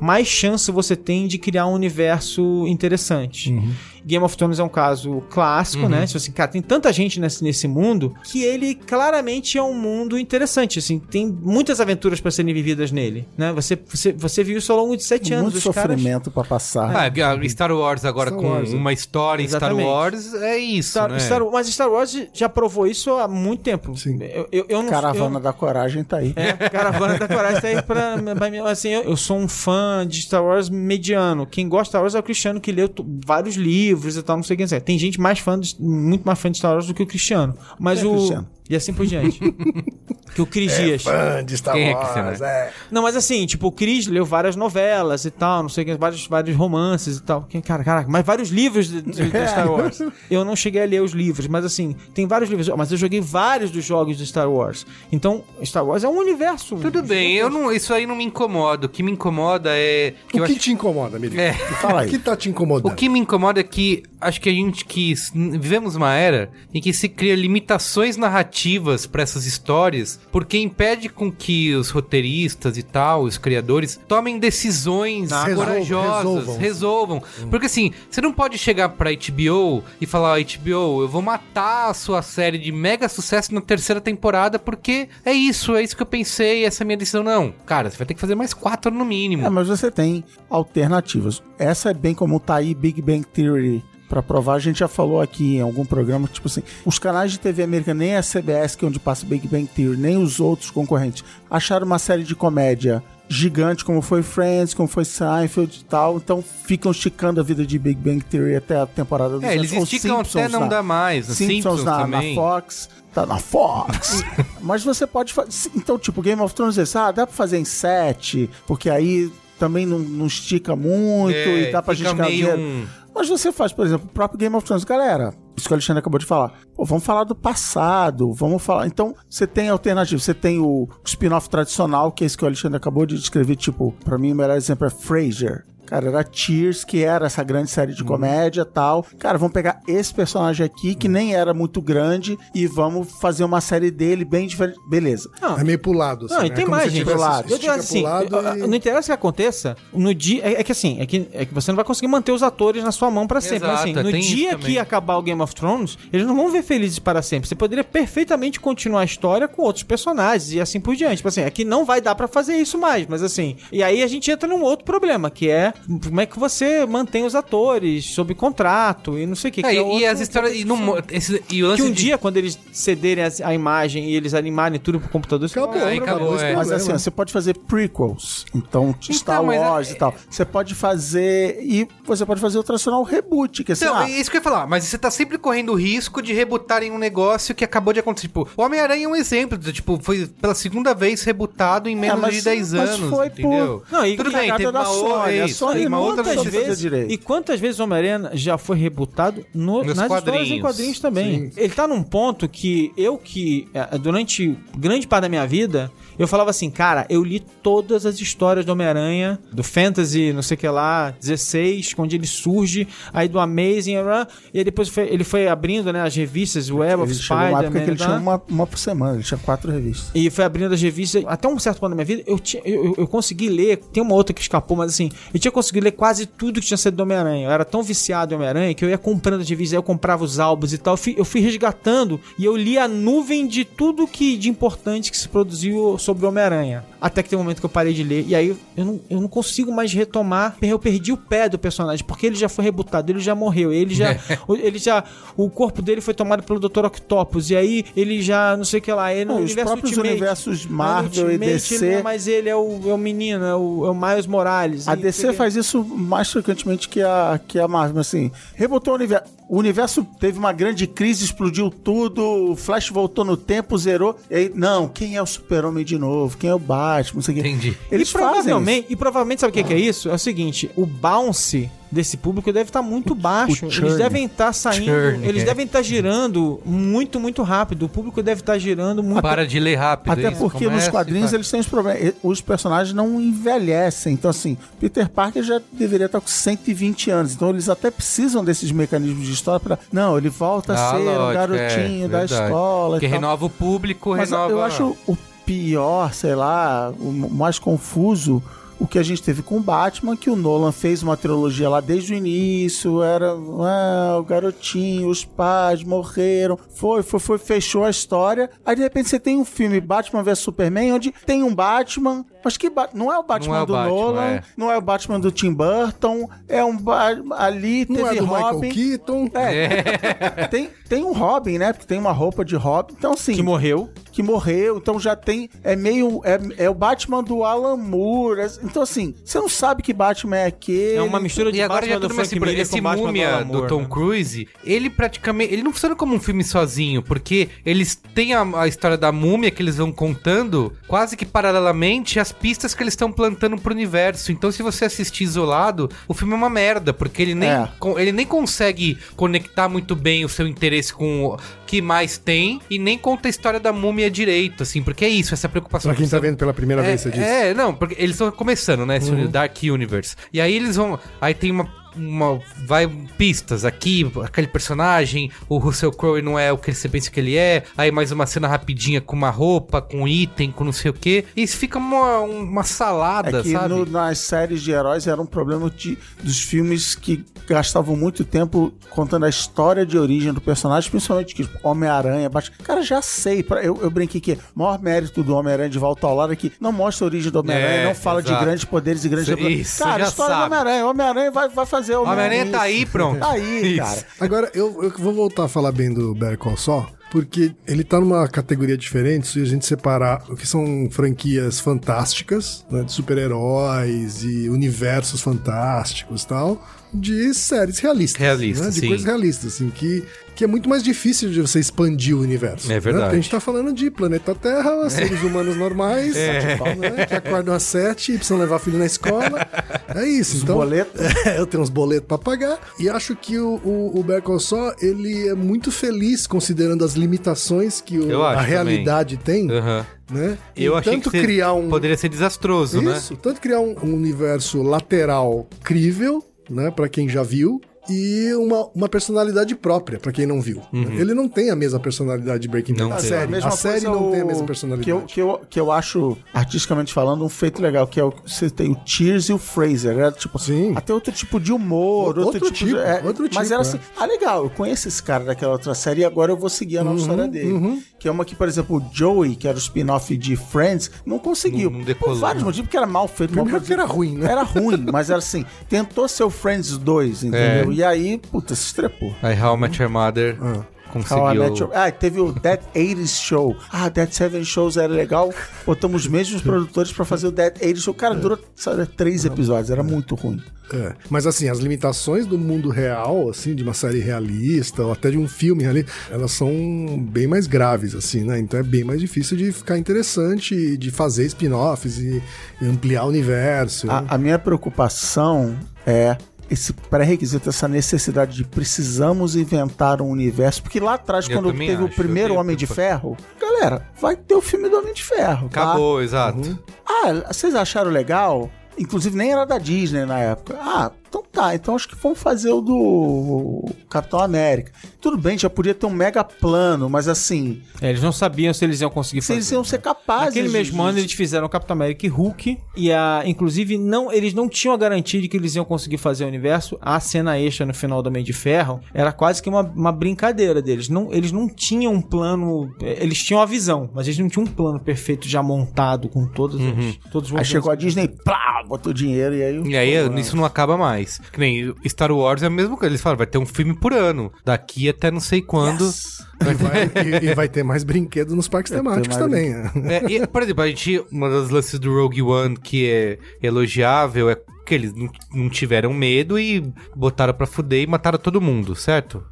mais chance você tem de criar um universo interessante. Game of Thrones é um caso clássico, né? Tipo assim, cara, tem tanta gente nesse, nesse mundo que ele claramente é um mundo interessante, assim, tem muitas aventuras pra serem vividas nele, né? Você, você, você viu isso ao longo de sete anos. Muito Os caras... sofrimento pra passar. Ah, a Star Wars agora Star com Wars, é. uma história em Star. Wars é isso, Star, né? Star- mas Star Wars já provou isso há muito tempo. Sim. Eu, eu, eu não Caravana eu, da Coragem tá aí. É, Caravana da Coragem tá aí pra, pra mim. Assim, eu, eu sou um fã de Star Wars mediano. Quem gosta de Star Wars é o Cristiano, que leu vários livros e tal, não sei quem é. Tem gente mais fã, de, muito mais fã de Star Wars do que o Cristiano. Mas é o. Cristiano? E assim por diante. [laughs] que o Cris Dias. Fã de Star Quem é Wars, que você, é. Não, mas assim, tipo, o Cris leu várias novelas e tal, não sei o que, vários, vários romances e tal. Quem- Cara, caraca, mas vários livros de, de- de Star [laughs] Wars. Eu não cheguei a ler os livros, mas assim, tem vários livros. Mas eu joguei vários dos jogos de Star Wars. Então, Star Wars é um universo. Tudo bem, eu não, isso aí não me incomoda. O que me incomoda é que O que acho te incomoda, Miri? É. Fala O que aí. tá te O incomodando? que me incomoda é que acho que a gente que vivemos uma era em que se cria limitações narrativas pra essas histórias, porque impede com que os roteiristas e tal, os criadores, tomem decisões Ah, corajosas, resolvam. resolvam. Porque assim, você não pode chegar pra HBO e falar, "Ó, HBO, eu vou matar a sua série de mega sucesso na terceira temporada porque é isso, é isso que eu pensei, essa é a minha decisão. Não, cara, você vai ter que fazer mais quatro no mínimo. É, mas você tem alternativas. Essa é bem como tá aí Big Bang Theory pra provar. A gente já falou aqui em algum programa, tipo assim, os canais de TV americana, nem a CBS, que é onde passa Big Bang Theory, nem os outros concorrentes, acharam uma série de comédia gigante como foi Friends, como foi Seinfeld e tal, então ficam esticando a vida de Big Bang Theory até a temporada dos É, eles esticam até não dar mais. Os Simpsons, Simpsons, na, na também. Fox. Tá na Fox. [laughs] Mas você pode fazer. Então, tipo, Game of Thrones, ah, dá pra fazer em sete, porque aí também não, não estica muito É, e dá pra fica gente ganhar meio um- Mas você faz, por exemplo, o próprio Game of Thrones. Galera, isso que o Alexandre acabou de falar. Pô, vamos falar do passado, vamos falar. Então, você tem alternativa. Você tem o spin-off tradicional, que é esse que o Alexandre acabou de descrever. Tipo, pra mim, o melhor exemplo é Frasier. Cara, era Cheers, que era essa grande série Uhum. de comédia e tal. Cara, vamos pegar esse personagem aqui, que nem era muito grande, e vamos fazer uma série dele bem diferente. Beleza. Não, É meio pulado. Assim, Não, e né? tem Como mais, gente. tivesse- lado. Eu digo assim, pro lado eu- e- não interessa o que aconteça, no dia. É, é que assim, é que, é que você não vai conseguir manter os atores na sua mão pra sempre. Exato, assim, no dia que acabar o Game of Thrones, eles não vão ver felizes para sempre. Você poderia perfeitamente continuar a história com outros personagens e assim por diante. Tipo assim, é que não vai dar pra fazer isso mais, mas assim. E aí a gente entra num outro problema, que é como é que você mantém os atores sob contrato e não sei o que. É, que e, é e outro- as histórias. E, mo- esse- e o lance Que um de- dia, quando eles cederem a, a imagem e eles animarem tudo pro computador, isso Acabou, Aí acabou, esse é. Mas assim, você pode fazer prequels. Então, Star mas é- Wars e tal. Você pode fazer. E você pode fazer o tradicional reboot, que é assim, Então, ah, é isso que eu ia falar, mas você tá sempre correndo o risco de rebutarem um negócio que acabou de acontecer. Tipo, o Homem-Aranha é um exemplo. Tipo, foi pela segunda vez rebutado em menos É, mas- de 10 mas anos, foi por- entendeu? Não, e- Tudo e bem, teve da uma, Sony, teve uma outra vezes, direito. e quantas vezes o Homem-Aranha já foi rebutado no- nas histórias em quadrinhos. quadrinhos também. Ele tá num ponto que eu que, eh, durante grande parte da minha vida, eu falava assim, cara, eu li todas as histórias do Homem-Aranha, do Fantasy, não sei o que lá, 16, onde ele surge, aí do Amazing, e aí depois foi- ele foi abrindo, né, as revistas, Web of ele chegou uma época que Spider-Man, ele tinha uma, uma por semana, ele tinha quatro revistas. E foi abrindo as revistas. Até um certo ponto da minha vida, eu, tinha, eu, eu- consegui ler. Tem uma outra que escapou, mas assim, eu tinha conseguido ler quase tudo que tinha sido do Homem-Aranha. Eu era tão viciado em Homem-Aranha que eu ia comprando as revistas, aí eu comprava os álbuns e tal. Eu fui, eu fui resgatando e eu li a nuvem de tudo que de importante que se produziu sobre o Homem-Aranha. Até que tem um momento que eu parei de ler. E aí eu não, eu não consigo mais retomar. Eu perdi o pé do personagem, porque ele já foi rebutado, ele já morreu. Ele já. [laughs] o- ele já. O corpo dele foi tomado pelo Dr. Octopus. E aí ele já. Não sei o que lá. Ele, no Não, os universo próprios Ultimate, universos no Marvel e Ultimate, DC. ele não é mais ele, é o, é o menino, é o, é o Miles Morales. A E DC ele- faz isso mais frequentemente que a, que a Marvel, assim, rebotou o universo. o universo teve uma grande crise, explodiu tudo, o Flash voltou no tempo, zerou. E aí, não, quem é o super-homem de novo? Quem é o Batman? Não sei o quê. Entendi. Eles e fazem isso. provavelmente, e provavelmente sabe o que, que é isso? É o seguinte, o bounce desse público deve estar muito baixo. churn. Eles devem estar saindo, Churn, eles é. devem estar girando muito, muito rápido. O público deve estar girando muito. Para de ler rápido. Até isso, porque começa nos e quadrinhos eles têm os problemas. E- Os personagens não envelhecem. Então, assim, Peter Parker já deveria estar com 120 anos. Então, eles até precisam desses mecanismos de história para Não, ele volta a Ah, ser um lógico, garotinho é, da verdade. escola. Porque e tal. renova o público, Mas renova... eu acho o pior, sei lá, o mais confuso. O que a gente teve com o Batman, que o Nolan fez uma trilogia lá desde o início, era ah, o garotinho, os pais morreram, foi, foi, foi, fechou a história. Aí de repente você tem um filme Batman vs Superman, onde tem um Batman, mas que Ba- não é o Batman Não é o do Batman, Nolan, é. não é o Batman do Tim Burton, é um ali Não teve é do Robin. Michael Keaton. É, [laughs] tem, tem um Robin, né? Porque tem uma roupa de Robin. Então, assim Que morreu. que morreu, então já tem. É meio. É, é o Batman do Alan Moore. Então, assim, você não sabe que Batman é aquele. É uma mistura de E agora Batman já do tudo Frank assim, Miller esse com Batman múmia do Moore, Tom né? Cruise, ele praticamente, ele não funciona como um filme sozinho, porque eles têm a, a história da múmia que eles vão contando quase que paralelamente às pistas que eles estão plantando pro universo. Então se você assistir isolado, o filme é uma merda, porque ele nem, É. ele nem consegue conectar muito bem o seu interesse com o que mais tem e nem conta a história da múmia direito, assim, porque é isso, essa preocupação. Pra quem tá vendo pela primeira é, vez, você disse. É, não, porque eles estão começando, né? Esse Dark Universe. E aí eles vão. Aí tem uma. Uma vai pistas aqui, aquele personagem, o Russell Crowe não é o que você pensa que ele é. Aí mais uma cena rapidinha com uma roupa, com um item, com não sei o quê. E isso fica uma, uma salada, É que sabe? no- nas séries de heróis era um problema de, dos filmes que gastavam muito tempo contando a história de origem do personagem, principalmente tipo, Homem-Aranha, Batman. Cara, já sei. pra- Eu, eu brinquei que o maior mérito do Homem-Aranha de volta ao lar é que não mostra a origem do Homem-Aranha, É, não fala exato. de grandes poderes e grandes Isso, Cara, a história do sabe. Homem-Aranha. O Homem-Aranha vai, vai fazer o Homem-Aranha tá aí, pronto. Tá aí, Isso. cara. Agora, eu, eu vou voltar a falar bem do Better Call Saul, porque ele tá numa categoria diferente se a gente separar o que são franquias fantásticas, né, de super-heróis e universos fantásticos e tal, de séries realistas. Realistas, né, de sim. coisas realistas, assim, que, que é muito mais difícil de você expandir o universo. É né? verdade. Porque a gente tá falando de planeta Terra, seres humanos normais, né, que acordam às sete e precisam levar filho na escola. É isso, então. boletos. É, [laughs] eu tenho uns boletos pra pagar. E acho que o, o, o Saul, ele é muito feliz considerando as limitações que o- a também. realidade tem, Aham. né? Eu E achei tanto que criar um poderia ser desastroso, né? isso, tanto criar um, um universo lateral crível, né, para quem já viu. E uma, uma personalidade própria, pra quem não viu. Ele não tem a mesma personalidade de Breaking Bad. Uhum. Não a série, a série coisa, não tem a mesma personalidade. Que eu, que, eu, que eu acho, artisticamente falando, um feito legal, que é o você tem o Cheers e o Fraser. Era tipo, Sim. até outro tipo de humor, outro, outro tipo, de, tipo, é, outro Mas tipo, era é. assim, ah, legal, eu conheço esse cara daquela outra série e agora eu vou seguir a nova Uhum, história dele. Que é uma que, por exemplo, o Joey, que era o spin-off de Friends, não conseguiu. Não- não decolou, por vários não. motivos, porque era mal feito. mal Primeiro que produzido. era ruim, né? Era ruim, mas era assim, tentou ser o Friends 2, [laughs] entendeu? É. E aí, puta, se estrepou. Aí How I Met Your Mother I conseguiu... Ah, teve o Dead 80s Show. Ah, Dead 7 Shows era legal. Botamos os mesmos produtores pra fazer o Dead 80s Show. Cara, durou sabe, três episódios, era muito ruim. É, mas assim, as limitações do mundo real, assim, de uma série realista, ou até de um filme ali, elas são bem mais graves, assim, né? Então é bem mais difícil de ficar interessante, de fazer spin-offs e, ampliar o universo. né? A, a minha preocupação é esse pré-requisito, essa necessidade de precisamos inventar um universo. Porque lá atrás, Eu quando teve o acho, eu primeiro Homem de. Ferro, galera, vai ter o filme do Homem de Ferro. tá? Acabou, exato. Ah, vocês acharam legal? Inclusive nem era da Disney na época. Ah, então tá, então acho que vamos fazer o do Capitão América. Tudo bem, já podia ter um mega plano, mas assim, É, eles não sabiam se eles iam conseguir se fazer. eles iam ser capazes. Naquele mesmo ano eles fizeram Capitão América e Hulk e a, inclusive não, eles não tinham a garantia de que eles iam conseguir fazer o universo. A cena extra no final do Homem de Ferro era quase que uma, uma brincadeira deles. Não, eles não tinham um plano, eh, eles tinham a visão, mas eles não tinham um plano perfeito já montado com todos os todos os Aí chegou a Disney, plá, botou dinheiro e aí. E aí, isso não acaba mais. Que nem Star Wars é a mesma coisa. Eles falam, vai ter um filme por ano. Daqui até não sei quando. Yes. E, vai, e- e vai ter mais brinquedos nos parques temáticos mais também. né? É, e, por exemplo, a gente, uma das lances do Rogue One que é elogiável é que eles não, não tiveram medo e botaram pra fuder e mataram todo mundo, certo?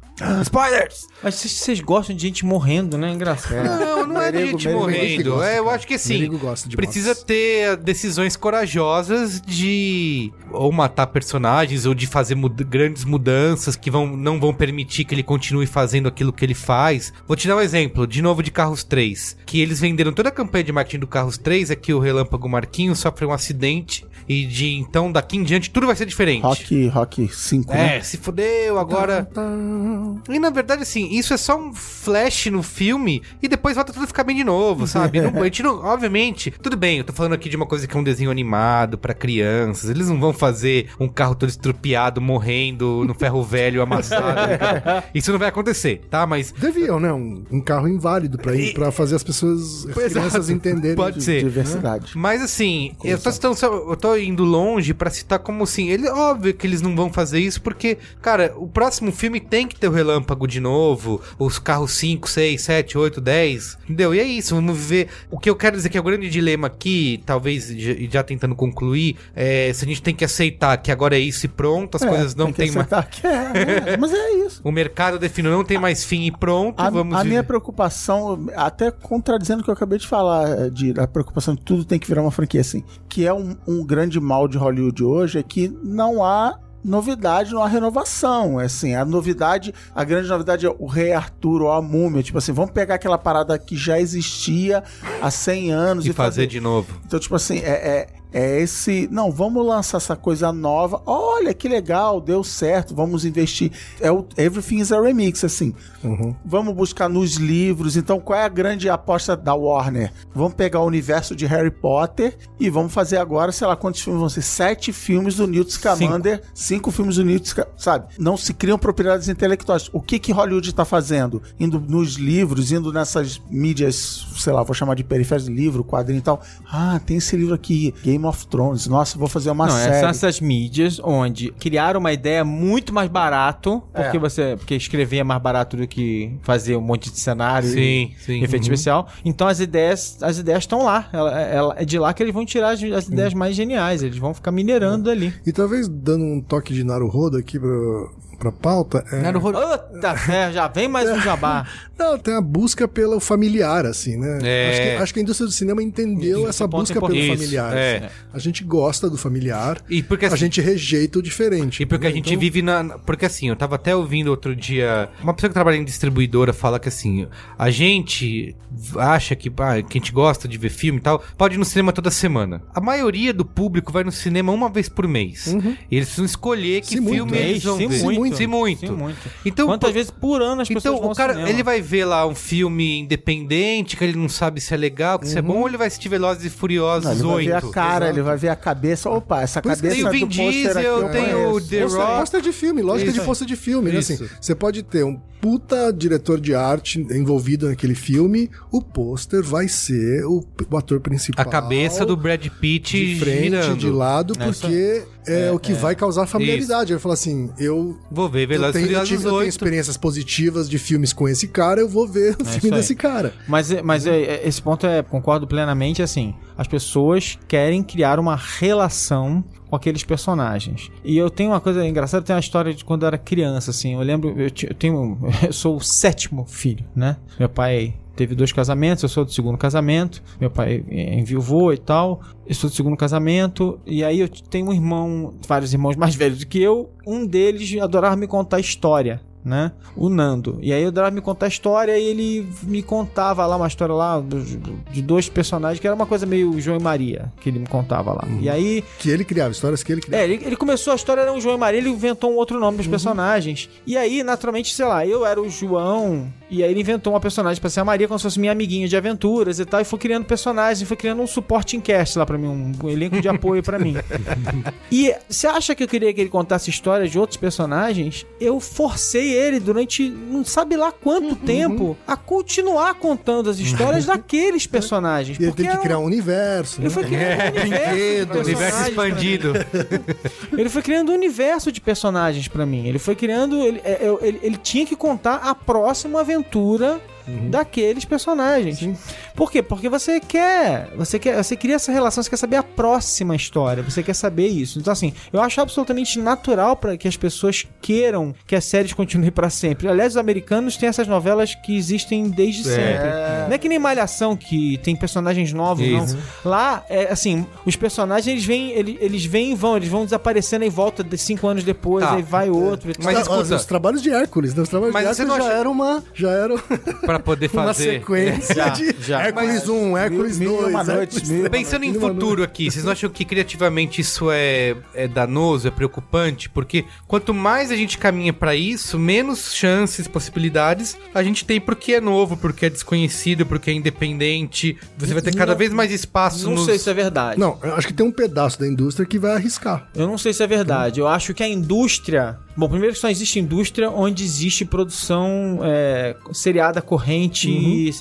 Spoilers! Mas vocês, vocês gostam de gente morrendo, né? Engraçado. Não, não é de Merigo, gente Merigo, morrendo. Merigo gosta, é, eu acho que assim, de precisa mortes. ter decisões corajosas de ou matar personagens ou de fazer mud- grandes mudanças que vão, não vão permitir que ele continue fazendo aquilo que ele faz. Vou te dar um exemplo, de novo de Carros 3, que eles venderam toda a campanha de marketing do Carros 3 é que o Relâmpago Marquinhos sofreu um acidente e de então daqui em diante tudo vai ser diferente. Rock, Rock 5, né? É, se fudeu, agora. E na verdade, assim, isso é só um flash no filme e depois volta tudo a ficar bem de novo, sabe? [laughs] Não- a gente não, obviamente, tudo bem, eu tô falando aqui de uma coisa que é um desenho animado pra crianças. Eles não vão fazer um carro todo estrupiado, morrendo no ferro velho amassado. [laughs] isso não vai acontecer, tá? Mas. Deviam, né? Um, um carro inválido pra, ir, pra fazer as pessoas, as Pois, crianças exato. [laughs] entenderem. Pode de- ser. Diversidade. Mas assim, eu tô, citando eu tô indo longe pra citar como assim, ele óbvio que eles não vão fazer isso porque, cara, o próximo filme tem que ter o relâmpago de novo, os carros 5, 6, 7, 8, 10, entendeu? E é isso, vamos ver. O que eu quero dizer que é o grande dilema aqui, talvez já, tentando concluir, é se a gente tem que aceitar que agora é isso e pronto, as É, coisas não tem tem que mais. é, é, mas é isso. [laughs] O mercado definiu, não tem mais fim e pronto, A, vamos a minha preocupação, até contradizendo o que eu acabei de falar, é, de a preocupação de tudo tem que virar uma franquia assim, que é um, um grande mal de Hollywood hoje, é que não há novidade, não há renovação. É assim, a novidade, a grande novidade é o Rei Arthur ou a Múmia. Tipo assim, vamos pegar aquela parada que já existia há 100 anos E fazer de novo. Então, tipo assim, é, é, é esse. Não, vamos lançar essa coisa nova. Olha que legal, deu certo, vamos investir. É o Everything is a Remix, assim. Uhum. Vamos buscar nos livros. Então, qual é a grande aposta da Warner? Vamos pegar o universo de Harry Potter e vamos fazer agora, sei lá, quantos filmes vão ser? Sete filmes do Newt Scamander, cinco, filmes do Newt Sca- sabe? Não se criam propriedades intelectuais. O que que Hollywood tá fazendo? Indo nos livros, indo nessas mídias, sei lá, vou chamar de periféricas, livro, quadrinho e tal. Ah, tem esse livro aqui, Game of Thrones. Nossa, vou fazer uma Não, série. são essas mídias onde criaram uma ideia muito mais barato, porque É. você porque escrever é mais barato do que fazer um monte de cenário Sim, e sim. efeito Uhum. especial. Então as ideias as ideias estão lá. Ela- ela- é de lá que eles vão tirar as, as ideias mais geniais. Eles vão ficar minerando ali. E talvez dando um toque de Naruhodo aqui pra, pra pauta. É... Puta, [laughs] é, já vem mais um jabá. Não, tem a busca pelo familiar, assim, né? É. Acho, que, acho que a indústria do cinema entendeu Isso, essa busca pelo importante. familiar. Isso, assim. A gente gosta do familiar, E porque a assim, gente rejeita o diferente. E porque a entendeu? gente Então, vive na. Porque assim, eu tava até ouvindo outro dia. Uma pessoa que trabalha em distribuidora fala que assim, a gente acha que, ah, que a gente gosta de ver filme e tal, pode ir no cinema toda semana. A maioria do público vai no cinema uma vez por mês. E eles precisam escolher que Se muito, filme né? eles vão Se ver. muito. Se muito. Se muito. Então, Quantas pô, vezes por ano as pessoas então, vão o cara, cinema? ele vai ver lá um filme independente, que ele não sabe se é legal, que se é bom, ou ele vai assistir Velozes e Furiosos Não, ele vai ver a 8. cara, Exato. ele vai ver a cabeça. Opa, essa Por isso cabeça tem o do Vin Diesel, eu tem o. The Rock. Pôster de filme, lógica Isso. de pôster de filme. né? Isso. Assim, você pode ter um puta diretor de arte envolvido naquele filme, o pôster vai ser o, o ator principal. A cabeça do Brad Pitt de frente, girando. de lado, É isso porque é, o que vai causar familiaridade. Ele fala assim, eu Vou ver eu Velozes e Furiosos tive, eu tenho 8. experiências positivas de filmes com esse cara, eu vou ver o isso filme desse cara. Mas, é- mas é- é- esse ponto é, concordo plenamente, assim, as pessoas querem criar uma relação com aqueles personagens. E eu tenho uma coisa engraçada, tem uma história de quando eu era criança, assim, eu lembro, eu, eu tenho, [laughs] eu sou o sétimo filho, né? Meu pai teve dois casamentos, eu sou do segundo casamento, meu pai eh, enviuvou e tal, eu sou do segundo casamento, e aí eu tenho um irmão, vários irmãos mais [laughs] velhos do que eu, um deles adorava me contar história, né? O Nando. E aí eu adorava me contar história e ele me contava lá uma história lá de dois personagens que era uma coisa meio João e Maria que ele me contava lá. E aí Que ele criava, histórias que ele criava. é, ele, ele começou a história, era um João e Maria, ele inventou um outro nome pros personagens. E aí, naturalmente, sei lá, eu era o João, e aí ele inventou uma personagem pra ser a Maria, como se fosse minha amiguinha de aventuras e tal, e foi criando personagens, e foi criando um supporting cast lá pra mim, um, elenco de apoio pra mim. [laughs] E você acha que eu queria que ele contasse histórias de outros personagens? Eu forcei ele durante não sabe lá quanto tempo a continuar contando as histórias [laughs] daqueles personagens. E ele tem que criar um- universo. Ele né? foi criando um universo de Universo personagens pra mim. expandido. [laughs] Ele foi criando um universo de personagens pra mim. Ele foi criando. Ele, é, eu- ele, ele tinha que contar a próxima aventura aventura daqueles personagens. Por quê? Porque você quer, você quer, você cria essa relação, você quer saber a próxima história, você quer saber isso. Então assim, eu acho absolutamente natural para que as pessoas queiram que as séries continuem para sempre. Aliás, os americanos têm essas novelas que existem desde sempre. Não é que nem Malhação que tem personagens novos, Isso. não. Lá, é assim, os personagens eles vêm, eles, eles vêm e vão, eles vão desaparecendo e volta de cinco anos depois, Tá. aí vai outro. e tal. Mas Os- escuta- os, trabalhos de Hércules, né? Os trabalhos Mas de você Hércules já acha- era uma. Já era Pra poder uma fazer. sequência Já, de já. Hércules 1, Hércules Mil- mil e 2. uma noites, Hércules mil e uma Pensando em Mil uma futuro aqui, vocês não acham que criativamente isso é, é danoso, é preocupante? Porque quanto mais a gente caminha pra isso, menos chances, possibilidades a gente tem porque é novo, porque é desconhecido, porque é independente. Você vai ter cada Não- vez mais espaço Não nos... sei se é verdade. Não, eu acho que tem um pedaço da indústria que vai arriscar. Eu não sei se é verdade. Eu acho que a indústria. Bom, primeiro que só existe indústria onde existe produção é, seriada corrente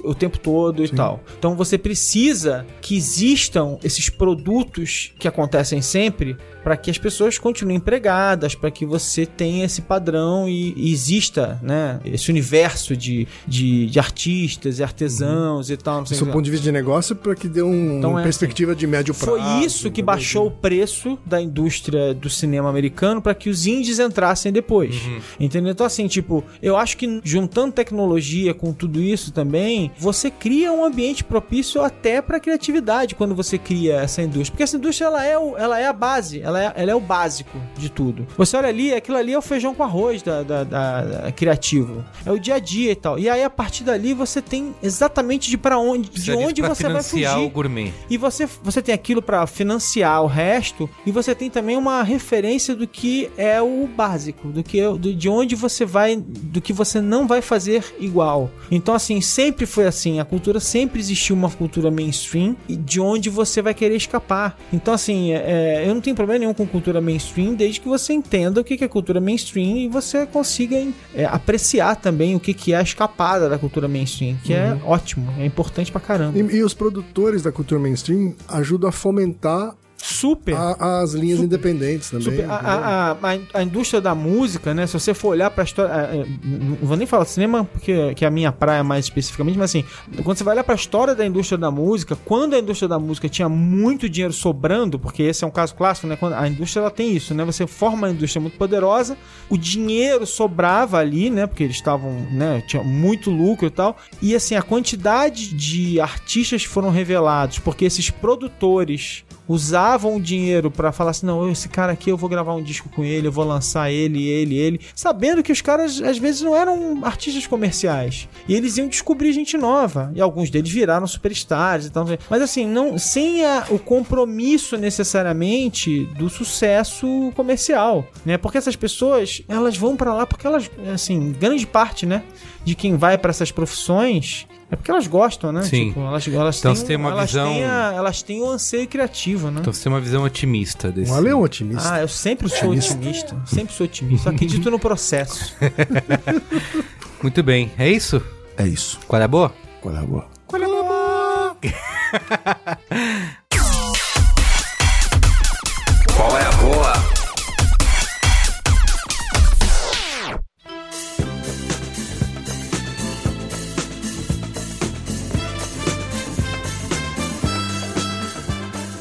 o tempo todo e tal. Então você precisa que existam esses produtos que acontecem sempre para que as pessoas continuem empregadas, para que você tenha esse padrão e, e exista, né, esse universo de, de, de artistas e artesãos e tal. Isso do que. ponto de vista de negócio, para que dê um- Então uma é perspectiva de médio prazo. Foi isso que baixou o preço da indústria do cinema americano para que os indies entrassem depois. Entendeu? Então, assim, tipo, eu acho que juntando tecnologia com tudo isso também, você cria um ambiente propício até para criatividade quando você cria essa indústria. Porque essa indústria ela é, o, ela é a base, ela é, ela é o básico de tudo. Você olha ali, aquilo ali é o feijão com arroz da, da, da- da criativo. É o dia a dia e tal. E aí, a partir dali, você tem exatamente de para onde, de Precisa onde você vai financiar fugir. o gourmet. E você, você tem aquilo pra financiar o resto, e você tem também uma referência do que é o básico, do que é, do, de onde você vai, do que você não vai fazer igual. Então, assim, sempre foi assim. A cultura sempre existiu uma cultura mainstream e de onde você vai querer escapar. Então, assim, é, eu não tenho problema nenhum com cultura mainstream, desde que você entenda o que é cultura mainstream e você consiga é, apreciar também o que, é a escapada da cultura mainstream, que é ótimo, é importante pra caramba. E, e os produtores da cultura mainstream ajudam a fomentar Super. a- as linhas independentes também. Super- a, a, a, a- a indústria da música, né? Se você for olhar pra história. é, é, Não vou nem falar de cinema, porque que é a minha praia mais especificamente, mas assim, quando você vai olhar pra história da indústria da música, quando a indústria da música tinha muito dinheiro sobrando, porque esse é um caso clássico, né? Quando a indústria ela tem isso, né? Você forma uma indústria muito poderosa, o dinheiro sobrava ali, né? Porque eles estavam, né? Tinha muito lucro e tal. E assim, a quantidade de artistas que foram revelados, porque esses produtores usavam o dinheiro pra falar assim, não, esse cara aqui eu vou gravar um disco com ele, eu vou lançar ele, ele, ele, sabendo que os caras às vezes não eram artistas comerciais. E eles iam descobrir gente nova, e alguns deles viraram superstars e tal. Mas assim, não sem a- o compromisso necessariamente do sucesso comercial, né? Porque essas pessoas, elas vão pra lá porque elas, assim, grande parte, né, de quem vai pra essas profissões é porque elas gostam, né? Sim. Tipo, elas, elas Então têm, você tem uma elas visão- Têm a- elas têm o anseio criativo, né? Então você tem uma visão otimista desse. O Ale é um otimista. Ah, eu sempre sou otimista. Sempre sou otimista. Só acredito no processo. [laughs] Muito bem. É isso? É isso. Qual é a boa? Qual é a boa? Qual é a boa? [laughs]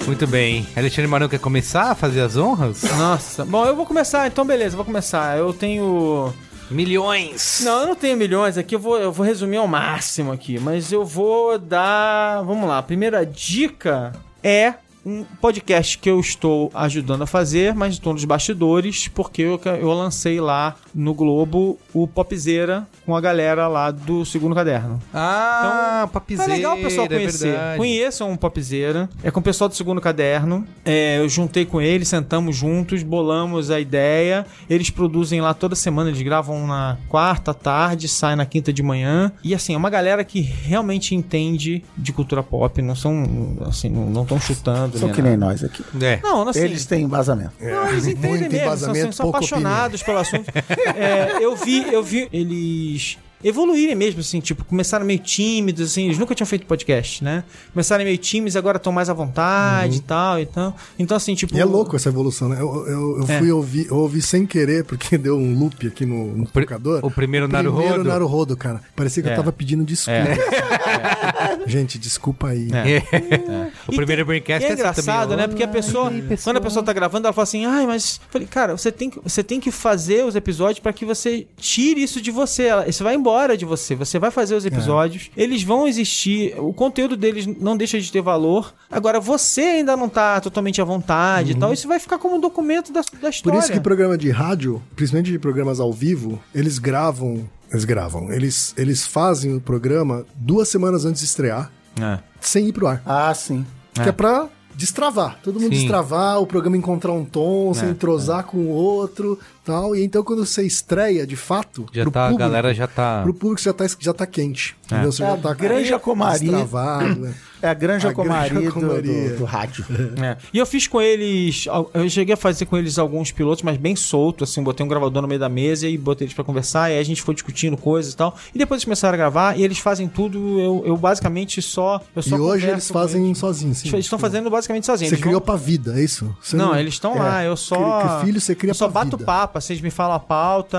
Muito bem. Alexandre Marão quer começar a fazer as honras? Nossa. Bom, eu vou começar. Então, beleza. Vou começar. Eu tenho... Milhões! Não, eu não tenho milhões aqui. Eu vou, eu vou resumir ao máximo aqui. Mas eu vou dar... Vamos lá. A primeira dica é um podcast que eu estou ajudando a fazer, mas estou nos bastidores, porque eu, eu lancei lá no Globo o Popzeira com a galera lá do segundo caderno. Ah, Então, papizeira, É legal o pessoal é conhecer. verdade. Conheçam o Popzeira. É com o pessoal do segundo caderno. É, eu juntei com eles, sentamos juntos, bolamos a ideia. Eles produzem lá toda semana, eles gravam na quarta à tarde, saem na quinta de manhã. E assim, é uma galera que realmente entende de cultura pop. Não são, assim, não estão chutando. São nem que nada. nem nós aqui. É. Não, assim, Eles têm embasamento. não, eles entendem Muito mesmo, são, embasamento, são apaixonados pelo assunto. [laughs] É, eu vi, eu vi eles evoluírem mesmo, assim, tipo, começaram meio tímidos, assim, eles nunca tinham feito podcast, né? Começaram meio tímidos, agora estão mais à vontade e tal, então, então assim, tipo... E é louco essa evolução, né? Eu, eu, eu É. fui ouvir, eu ouvi sem querer, porque [laughs] deu um loop aqui no, no Pri- tocador. o primeiro Naruhodo? Primeiro Naruhodo, cara. Parecia que É. eu tava pedindo desculpa. [laughs] Gente, desculpa aí. [laughs] É. O E primeiro tem- Braincast é é engraçado, também, né? Porque a pessoa, quando a pessoa tá gravando, ela fala assim: "Ai, mas Eu falei, cara, você tem que, você tem que fazer os episódios pra que você tire isso de você. Ela- Isso vai embora de você. Você vai fazer os episódios, eles vão existir, o conteúdo deles não deixa de ter valor. Agora você ainda não tá totalmente à vontade e tal. Isso vai ficar como um documento da, da Por história. isso que programa de rádio, principalmente de programas ao vivo, eles gravam. Eles gravam. Eles, eles fazem o programa duas semanas antes de estrear, É. sem ir pro ar. Ah, sim. Que é pra destravar. Todo mundo Sim. destravar, o programa encontrar um tom, se É, entrosar com o outro tal. E então quando você estreia de fato, Já pro tá, a público, galera já tá. pro público já tá, já tá quente. Entendeu? Você É já a tá Granja Comari. destravado. né? [coughs] É a Granja A Comari, Granja do- do, do rádio. [laughs] É. E eu fiz com eles. Eu cheguei a fazer com eles alguns pilotos, mas bem solto, assim. Botei um gravador no meio da mesa e botei eles pra conversar. E aí a gente foi discutindo coisas e tal. E depois eles começaram a gravar e eles fazem tudo. Eu, eu basicamente só. Eu E só hoje converso eles fazem eles. sozinhos. sim. Eles estão fazendo basicamente sozinhos. Você Eles criou vão- pra vida, é isso? Você Não, eles estão é. lá, eu só. Cri- que filho você cria Eu só pra bato vida. papo, eles me falam a pauta,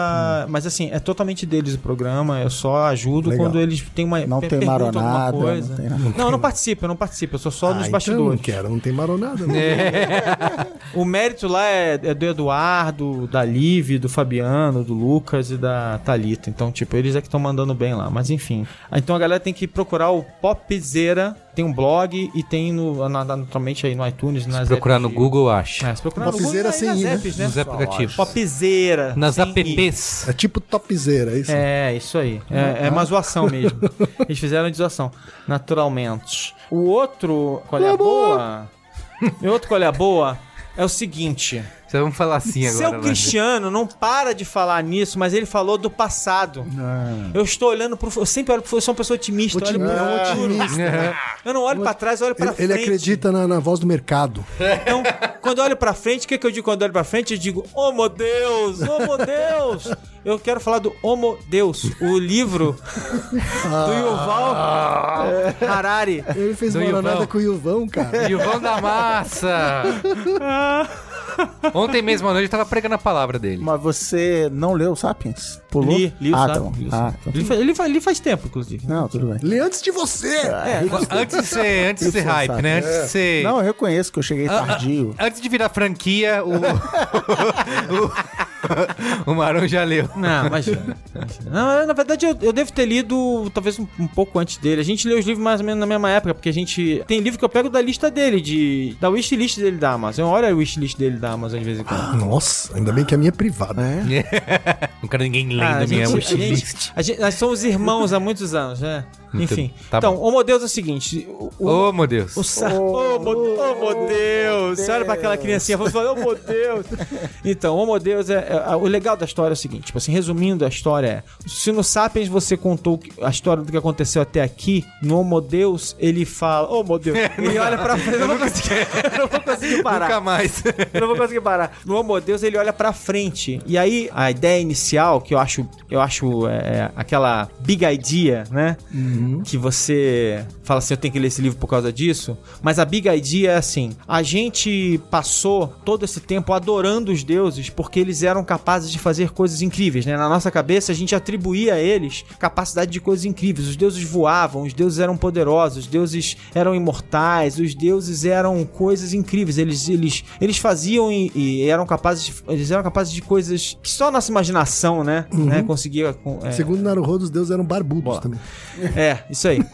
mas assim, é totalmente deles o programa, eu só ajudo Legal. quando eles têm uma Não tem maronada, coisa. não tem nada. Não, eu não participo, eu não participo, eu sou só Ah, nos então bastidores. não quero, não tem maronada. Não. [laughs] O mérito lá é, é do Eduardo, da Liv, do Fabiano, do Lucas e da Thalita. Então, tipo, eles é que estão mandando bem lá. Mas enfim. Então a galera tem que procurar o Popzera. Tem um blog e tem no, na- naturalmente aí no iTunes. Se nas procurar apps no Google, acha. É, se procurar no Popzera Google, sem né? apps, né? Nos aplicativos. Popzera. Nas I. apps. É tipo topzera, é isso? É, isso aí. É, é uma zoação mesmo. [laughs] Eles fizeram de zoação. Naturalmente. O outro, qual é a boa? E o outro, qual é a boa? É o seguinte. Vocês vão falar assim agora. Seu né? Cristiano não para de falar nisso, mas ele falou do passado. Eu estou olhando pro. Eu sempre olho pro. Eu sou uma pessoa otimista. eu olho Otimista, pro é um otimista. Eu não olho pra trás, eu olho pra Ele, ele frente. acredita na, na voz do mercado. Então, quando eu olho pra frente, o que, que eu digo quando eu olho pra frente? Eu digo, oh meu Deus, oh meu Deus. Eu quero falar do Homo Deus, o livro do Yuval Harari. Ele fez Do maronada Yuvão. com o Yuvão, cara. E o vão da massa! [laughs] Ontem mesmo à noite eu tava pregando a palavra dele. Mas você não leu Sapiens? Pulou? Li, li o ah, Sapiens, tá bom. li o Ah, Sapiens. então Ele, faz, ele, faz, ele faz tempo, inclusive. Não, tudo bem. Lê antes de você! É, Antes de ser, antes de ser hype, sabe? né? Antes de ser. Não, eu reconheço que eu cheguei tardio. Antes de virar franquia, o. [laughs] [laughs] o, Marão já leu. Não, imagina. imagina. Não, na verdade, eu, eu devo ter lido talvez um, um pouco antes dele. A gente lê os livros mais ou menos na mesma época, porque a gente. Tem livro que eu pego da lista dele, de. Da wishlist dele da Amazon. Olha a wishlist dele da Amazon de vez em quando. Nossa, ainda bem que a minha é privada. [laughs] Não quero ninguém lendo Ah, a minha gente, a wishlist. gente- a gente- nós somos irmãos há muitos anos, né? Muito- Enfim. tá então, bom. o Deus é o seguinte. O, o, Ô, meu Deus. o sa- oh, oh, meu Deus! Você olha pra aquela criancinha e fala, oh, meu Deus! Então, o Homo Deus é, é- O legal da história é o seguinte: tipo assim, resumindo a história é. Se no Sapiens você contou a história do que aconteceu até aqui, no Homo Deus ele fala, oh, meu Deus! [laughs] Ele olha pra frente. Eu não vou conseguir, eu não vou conseguir parar. Nunca mais. Eu não vou conseguir parar. No Homo Deus, ele olha pra frente. E aí, a ideia inicial, que eu acho, eu acho é, aquela big idea, né? Que você fala assim, eu tenho que ler esse livro por causa disso. Mas a big idea é assim: a gente passou todo esse tempo adorando os deuses porque eles eram capazes de fazer coisas incríveis, né? Na nossa cabeça, a gente atribuía a eles capacidade de coisas incríveis. Os deuses voavam, os deuses eram poderosos, os deuses eram imortais, os deuses eram coisas incríveis. Eles, eles, eles faziam e, e eram capazes de, eles eram capazes de coisas que só a nossa imaginação, né, né conseguia é, Segundo Naruhodo, os deuses eram barbudos também. [laughs] é, isso aí.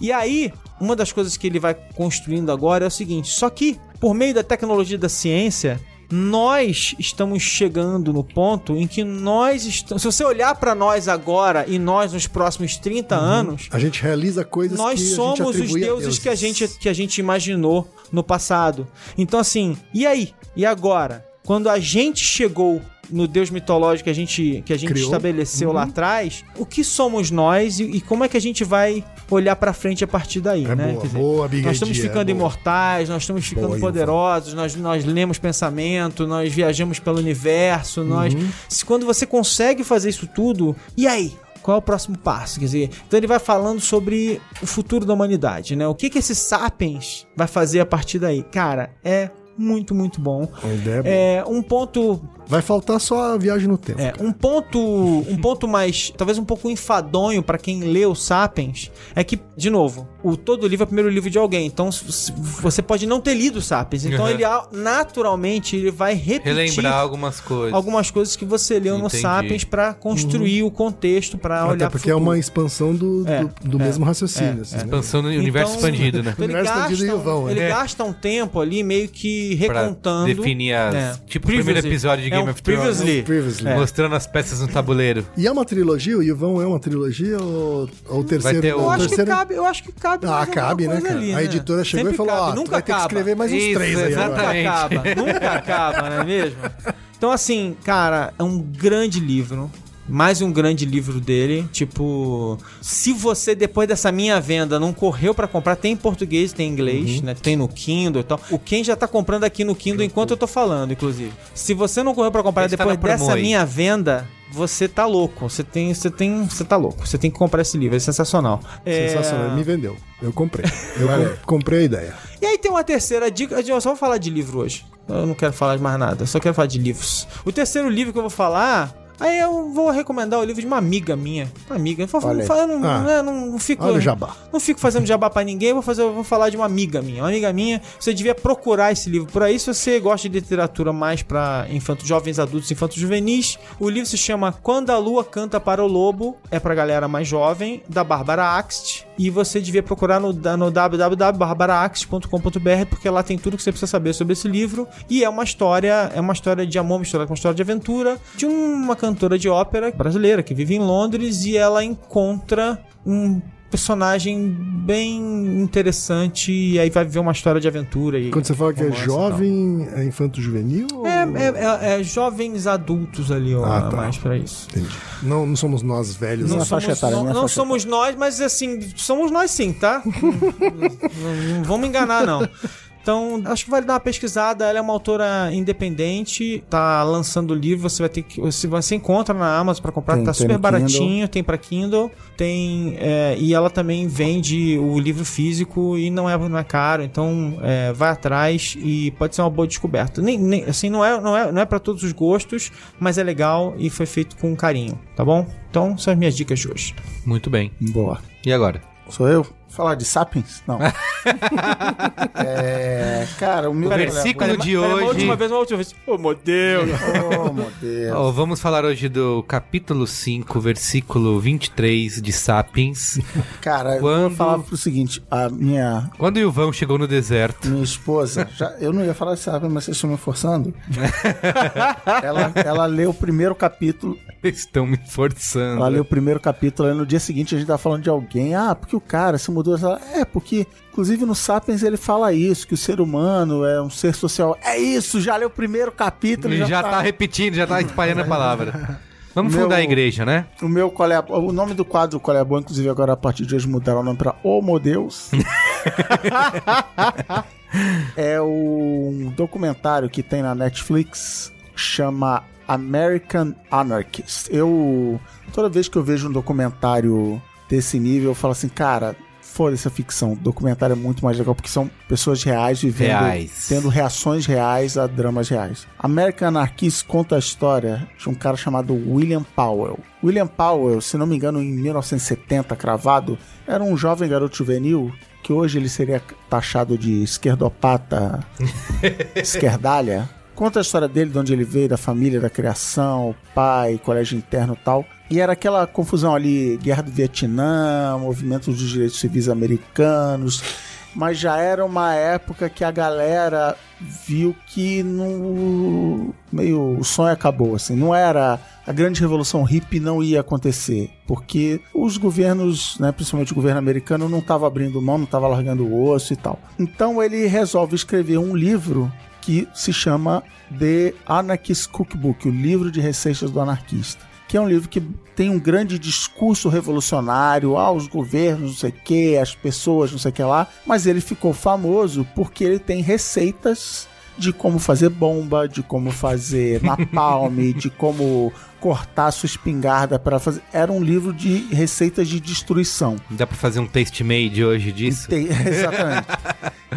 E aí, uma das coisas que ele vai construindo agora é o seguinte: só que, por meio da tecnologia da ciência, nós estamos chegando no ponto em que nós estamos. Se você olhar pra nós agora e nós nos próximos 30 anos, A gente realiza coisas nós que somos os a deuses que a gente, que a gente imaginou no passado. Então, assim, e aí? E agora? Quando a gente chegou no deus mitológico que a gente, que a gente Criou. estabeleceu Uhum. lá atrás, o que somos nós e, e como é que a gente vai olhar pra frente a partir daí, É né? boa, dizer, boa, nós estamos Idea, ficando é boa. imortais, nós estamos ficando Boa, poderosos, nós, nós lemos pensamento, nós viajamos pelo universo, nós... Uhum. Se, quando você consegue fazer isso tudo, e aí? qual é o próximo passo? Quer dizer, então ele vai falando sobre o futuro da humanidade, né? O que que esse Sapiens vai fazer a partir daí? Cara, é muito, muito bom. É boa. É um ponto Vai faltar só a viagem no tempo. é, um ponto, um ponto mais, talvez um pouco enfadonho pra quem lê o Sapiens, é que, de novo, o todo livro é o primeiro livro de alguém, então você pode não ter lido o Sapiens, então Uhum. ele a- naturalmente ele vai repetir Relembrar algumas coisas. algumas coisas que você leu no Entendi. Sapiens pra construir o contexto, pra Até olhar pro porque é uma expansão do, É, do, do é, mesmo raciocínio. é, assim, é. né? Expansão no universo Então- expandido, né? Então ele, Universo gasta, expandido e o vão, ele né? gasta um tempo ali meio que Pra recontando. definir as. É. Tipo o primeiro episódio de É Game of Thrones. previously. Previously. É. Mostrando as peças no tabuleiro. E é uma trilogia? O Ivão é uma trilogia ou, ou o terceiro? ter o- Eu acho que terceiro... cabe, eu acho que cabe. Ah, cabe, né, cara? ali, A né? editora chegou Sempre e falou: cabe, ó, tu nunca vai ter que acaba. escrever mais uns Isso, três aí agora. Nunca Exatamente. acaba, nunca acaba, não é mesmo? [laughs] Então, assim, cara, é um grande livro. Mais um grande livro dele. Tipo, se você, depois dessa minha venda, não correu pra comprar, tem em português, tem em inglês, Uhum. né? Tem no Kindle e tal. O Ken já tá comprando aqui no Kindle enquanto eu tô falando, inclusive. Se você não correu pra comprar Esse tá depois dessa aí. minha venda, você tá louco. Você tem, você tem, você tá louco. Você tem que comprar esse livro, é sensacional. É, Sensacional, ele me vendeu. Eu comprei. Eu com- comprei a ideia. e aí tem uma terceira dica. Eu só vou falar de livro hoje. Eu não quero falar de mais nada. Eu só quero falar de livros. O terceiro livro que eu vou falar. Aí eu vou recomendar o livro de uma amiga minha. Uma amiga. Eu, Olha não, Ah. né, não, fico. Olha o jabá. Não fico fazendo jabá pra ninguém, vou, fazer, vou falar de uma amiga minha. Uma amiga minha, você devia procurar esse livro por aí se você gosta de literatura mais pra infantos, jovens adultos, infantos juvenis. O livro se chama Quando a Lua Canta para o Lobo, é pra galera mais jovem, da Bárbara Axt. E você devia procurar no, no porque lá tem tudo que você precisa saber sobre esse livro. E é uma história, é uma história de amor misturada com uma história de aventura de uma cantora de ópera brasileira que vive em Londres e ela encontra um personagem bem interessante e aí vai viver uma história de aventura e Quando você fala que é jovem, é infanto juvenil? ou- É, é- é- é jovens adultos ali, ó, Ah, tá. mais pra isso. Entendi. Não, não somos nós velhos. Não né? é faixa etária, não, não somos nós, mas assim, somos nós sim, tá? [laughs] não, não- não vamos enganar, não. Então, acho que vale dar uma pesquisada. Ela é uma autora independente, tá lançando o livro. Você vai ter que. Você, você encontra na Amazon pra comprar, Tem- tá tem super baratinho, tem pra Kindle, tem. é, e ela também vende o livro físico e não é, não é caro. Então, é, vai atrás e pode ser uma boa descoberta. Nem, nem- assim, não é, não, é, não é pra todos os gostos, mas é legal e foi feito com carinho, tá bom? Então, são as minhas dicas de hoje. Muito bem. Boa. E agora? Sou eu? Falar de Sapiens? Não. [laughs] é, cara, o meu O versículo de Pera, hoje. Uma última vez, uma última vez. Ô, meu Deus. [laughs] Oh, meu Deus. Ó, vamos falar hoje do capítulo 5, versículo 23 de Sapiens. Cara, eu Quando- vou falar pro seguinte: a minha, Quando o Ivan chegou no deserto. minha esposa, já, eu não ia falar de Sapiens, mas vocês estão me forçando. [laughs] ela, ela leu o primeiro capítulo. Estão me forçando. Ela leu o primeiro capítulo, aí no dia seguinte a gente tava falando de alguém. Ah, porque o cara se mudou. Ela, É, porque, inclusive no Sapiens ele fala isso, que o ser humano é um ser social. É isso, já leu o primeiro capítulo. Ele já tá repetindo, já tá [laughs] espalhando a palavra. Vamos Meu- fundar a igreja, né? O meu qual é o nome do quadro Qual é a Boa, inclusive agora a partir de hoje mudaram o nome pra Oh Meu Deus. [laughs] é um documentário que tem na Netflix chama American Anarchist. Eu toda vez que eu vejo um documentário desse nível, eu falo assim, cara, foda-se a ficção. O documentário é muito mais legal porque são pessoas reais vivendo, Reais. tendo reações reais a dramas reais. American Anarchist conta a história de um cara chamado William Powell. William Powell, se não me engano, em 1970, cravado, era um jovem garoto juvenil que hoje ele seria taxado de esquerdopata, [laughs] esquerdalha. Conta a história dele, de onde ele veio, da família, da criação, pai, colégio interno e tal. E era aquela confusão ali, guerra do Vietnã, movimento dos direitos civis americanos. Mas já era uma época que a galera viu que meio o sonho acabou, assim, não era a grande revolução hippie não ia acontecer, porque os governos, né, principalmente o governo americano não estava abrindo mão, não estava largando o osso e tal. Então ele resolve escrever um livro que se chama The Anarchist Cookbook, o livro de receitas do anarquista que é um livro que tem um grande discurso revolucionário aos governos, não sei o que, as pessoas, não sei o que lá, mas ele ficou famoso porque ele tem receitas de como fazer bomba, de como fazer [laughs] napalm, de como cortar sua espingarda para fazer. Era um livro de receitas de destruição. Dá pra fazer um taste made hoje disso? Tem- [laughs] exatamente.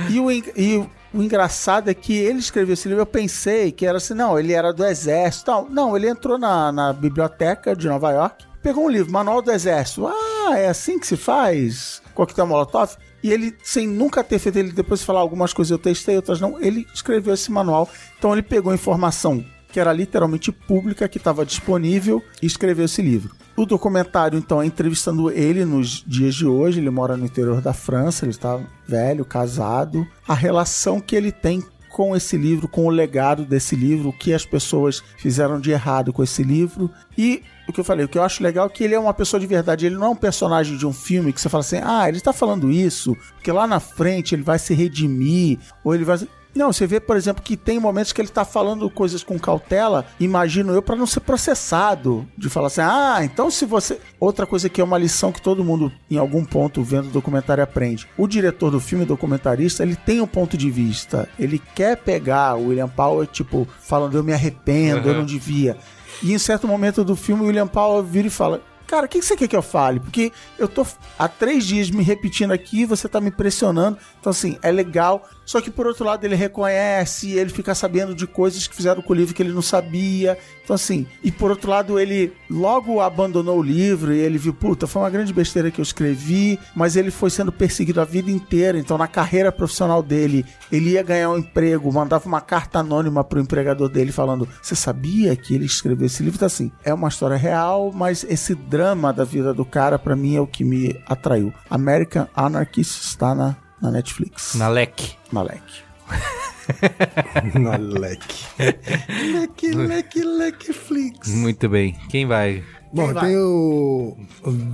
e, o, e o- engraçado é que ele escreveu esse livro, eu pensei que era assim, não, ele era do exército. Não, não ele entrou na, na biblioteca de Nova York, pegou um livro, Manual do Exército. Ah, é assim que se faz? Coquetel Molotov? E ele, sem nunca ter feito ele depois falar algumas coisas eu testei, outras não, ele escreveu esse manual. Então ele pegou informação que era literalmente pública, que estava disponível, e escreveu esse livro. O documentário, então, é entrevistando ele nos dias de hoje. Ele mora no interior da França, ele está velho, casado. A relação que ele tem com esse livro, com o legado desse livro, o que as pessoas fizeram de errado com esse livro. E o que eu falei, o que eu acho legal é que ele é uma pessoa de verdade. Ele não é um personagem de um filme que você fala assim, ah, ele está falando isso, porque lá na frente ele vai se redimir, ou ele vai. Não, você vê, por exemplo, que tem momentos que ele tá falando coisas com cautela, imagino eu, para não ser processado. De falar assim, ah, então se você. Outra coisa que é uma lição que todo mundo, em algum ponto, vendo o documentário, aprende. O diretor do filme, documentarista, ele tem um ponto de vista. Ele quer pegar o William Powell, tipo, falando, eu me arrependo, eu não devia. E em certo momento do filme, o William Powell vira e fala. Cara, o que você quer que eu fale? Porque eu tô há três dias me repetindo aqui, você tá me pressionando. Então, assim, é legal. Só que, por outro lado, ele reconhece, ele fica sabendo de coisas que fizeram com o livro que ele não sabia. Então, assim, e por outro lado, ele logo abandonou o livro e ele viu, puta, foi uma grande besteira que eu escrevi, mas ele foi sendo perseguido a vida inteira. Então, na carreira profissional dele, ele ia ganhar um emprego, mandava uma carta anônima pro empregador dele falando: Você sabia que ele escreveu esse livro? Então, assim, é uma história real, mas esse drama da vida do cara, pra mim, é o que me atraiu. American Anarchist está na, na Netflix. Na leque. Na leque. [laughs] Na leque. leque, leque, leque, flix. Muito bem. Quem vai? Bom, eu vai? tenho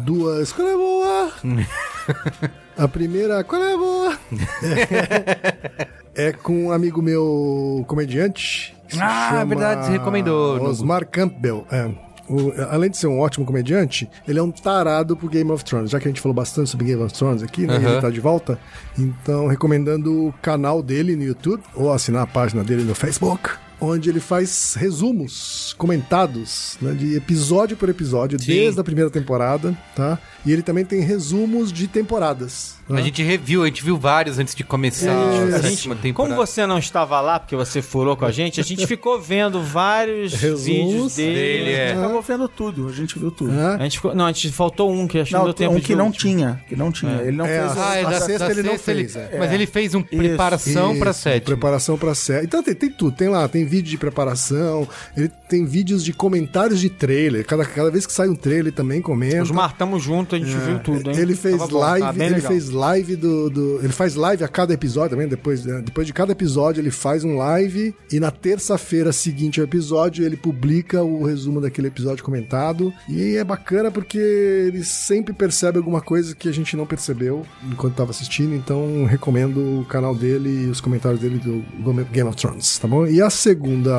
duas. Qual é boa? [laughs] A primeira, qual é boa? [laughs] É com um amigo meu comediante. Ah, chama verdade, você recomendou. Osmar Campbell. É. O- além de ser um ótimo comediante, ele é um tarado pro Game of Thrones. Já que a gente falou bastante sobre Game of Thrones aqui, né? Aham. Ele tá de volta. Então, recomendando o canal dele no YouTube, ou assinar a página dele no Facebook, onde ele faz resumos comentados, né, de episódio por episódio, Sim. desde a primeira temporada, tá? E ele também tem resumos de temporadas. A gente reviu, a gente viu vários antes de começar É, a sétima Como temporada. você não estava lá, porque você furou com a gente, a gente ficou vendo vários [laughs] Resumos vídeos dele. dele, é. Acabou vendo tudo, a gente viu tudo. Né? A gente ficou, não, a gente faltou um que acho que não Não, deu tempo um que não último. tinha, que não tinha. Ele não É, fez Ah, é a da, sexta da ele não sexta fez, é. Mas ele fez um preparação pra Isso, sétima. Preparação pra sétima. Então tem, tem tudo. Tem lá, tem vídeo de preparação, ele tem vídeos de comentários de trailer. Cada, cada vez que sai um trailer, ele também comenta. Os martamos junto, a gente viu tudo, hein? Ele fez Tava bom, live, ele legal. fez live do, do- Ele faz live a cada episódio também. Depois, né, depois de cada episódio, ele faz um live. E na terça-feira seguinte ao episódio, ele publica o resumo daquele episódio comentado. E é bacana porque ele sempre percebe alguma coisa que a gente não percebeu enquanto tava assistindo. Então recomendo o canal dele e os comentários dele do Game of Thrones, tá bom? E a segunda.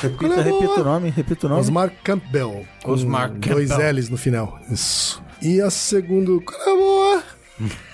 Repita, é repita o nome, repita o nome. Osmar Campbell. Com Osmar Dois Campbell. L's no final. Isso. E a segunda. Qual é a boa? [laughs]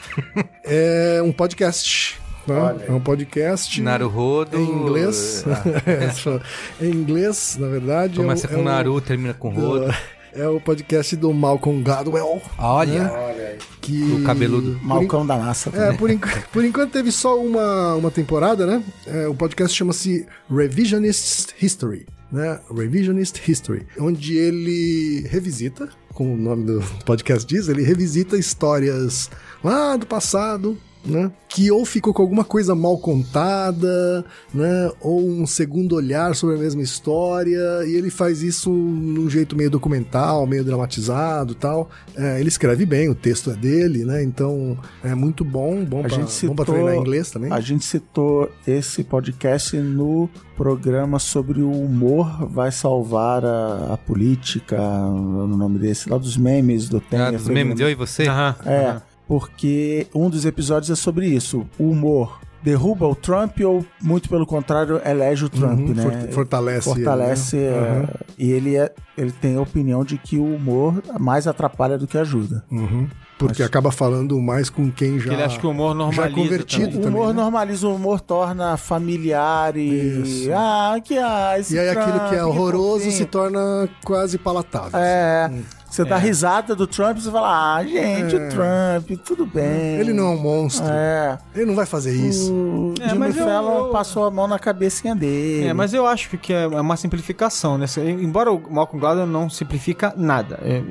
é um podcast. né? É um podcast. Naruhodo. Em inglês. [laughs] É, só- em inglês, na verdade. Começa é o- com é o- Naru, termina com Rodo. É o podcast do Malcolm Gladwell. Olha, Que... O cabeludo. Malcão da massa É, por, por enquanto teve só uma, uma temporada, né? É, o podcast chama-se Revisionist History, né? Revisionist History, onde ele revisita, como o nome do podcast diz, ele revisita histórias lá do passado, né? Que ou ficou com alguma coisa mal contada, né? Ou um segundo olhar sobre a mesma história, e ele faz isso num jeito meio documental, meio dramatizado e tal. É, ele escreve bem, o texto é dele, né? Então é muito bom, bom A pra, gente bom citou, pra treinar inglês também. A gente citou esse podcast no programa sobre o humor vai salvar a, a política, no nome desse, lá dos memes do Temer. ah, dos memes eu e você? Aham, É, aham. Porque um dos episódios é sobre isso. O humor derruba o Trump ou, muito pelo contrário, elege o Trump, Uhum, né? fort- fortalece ele, Fortalece. né? é, Uhum. E ele, é, ele tem a opinião de que o humor mais atrapalha do que ajuda. Uhum. Porque acaba falando mais com quem já. Ele acha que o humor já normaliza convertido também. O também. humor né? normaliza, o humor torna familiar e. Isso. Ah, que ah, esse E aí aquilo Trump, que é horroroso fofinho. se torna quase palatável. É. Você dá É. risada do Trump e você fala, ah, gente, É. o Trump, tudo bem. Ele não é um monstro. É. Ele não vai fazer isso. O É, Jimmy Fallon eu- passou a mão na cabecinha dele. É, mas eu acho que é uma simplificação, né? Embora o Malcolm Gladwell não simplifica nada, é,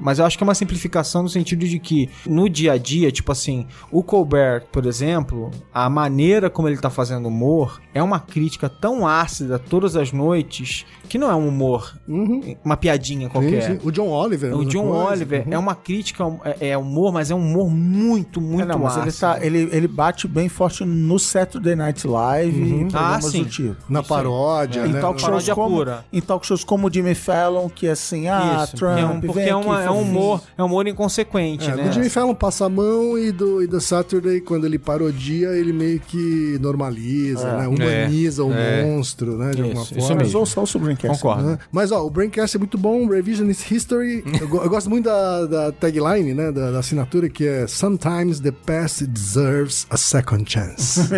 mas eu acho que é uma simplificação no sentido de que no dia a dia, tipo assim, o Colbert, por exemplo, a maneira como ele tá fazendo humor é uma crítica tão ácida todas as noites que não é um humor, Uhum. uma piadinha Sim, qualquer. sim. O John Oliver. O mesma John coisa. Oliver Uhum. é uma crítica, é, é humor, mas é um humor muito, muito É, não, mas ele, tá, ele, ele bate bem forte no Saturday Night Live e Ah, programas sim. do tipo. Na paródia, Em né? talk, shows Paródia como, pura. em talk shows como o Jimmy Fallon, que é assim, ah, Isso, Trump, é um, porque vem é, aqui, uma- é um humor, é um humor inconsequente, É, né? do Jimmy Fallon passa a mão e do, e do Saturday, quando ele parodia, ele meio que normaliza, É. né? Humaniza o É. monstro, né? De alguma Isso, isso forma. Mas ouça o Braincast. Concordo. né? Mas ó, o Braincast é muito bom, Revisionist History. Eu, eu gosto muito da, da tagline, né? Da, da assinatura que é Sometimes the past deserves a second chance. [laughs]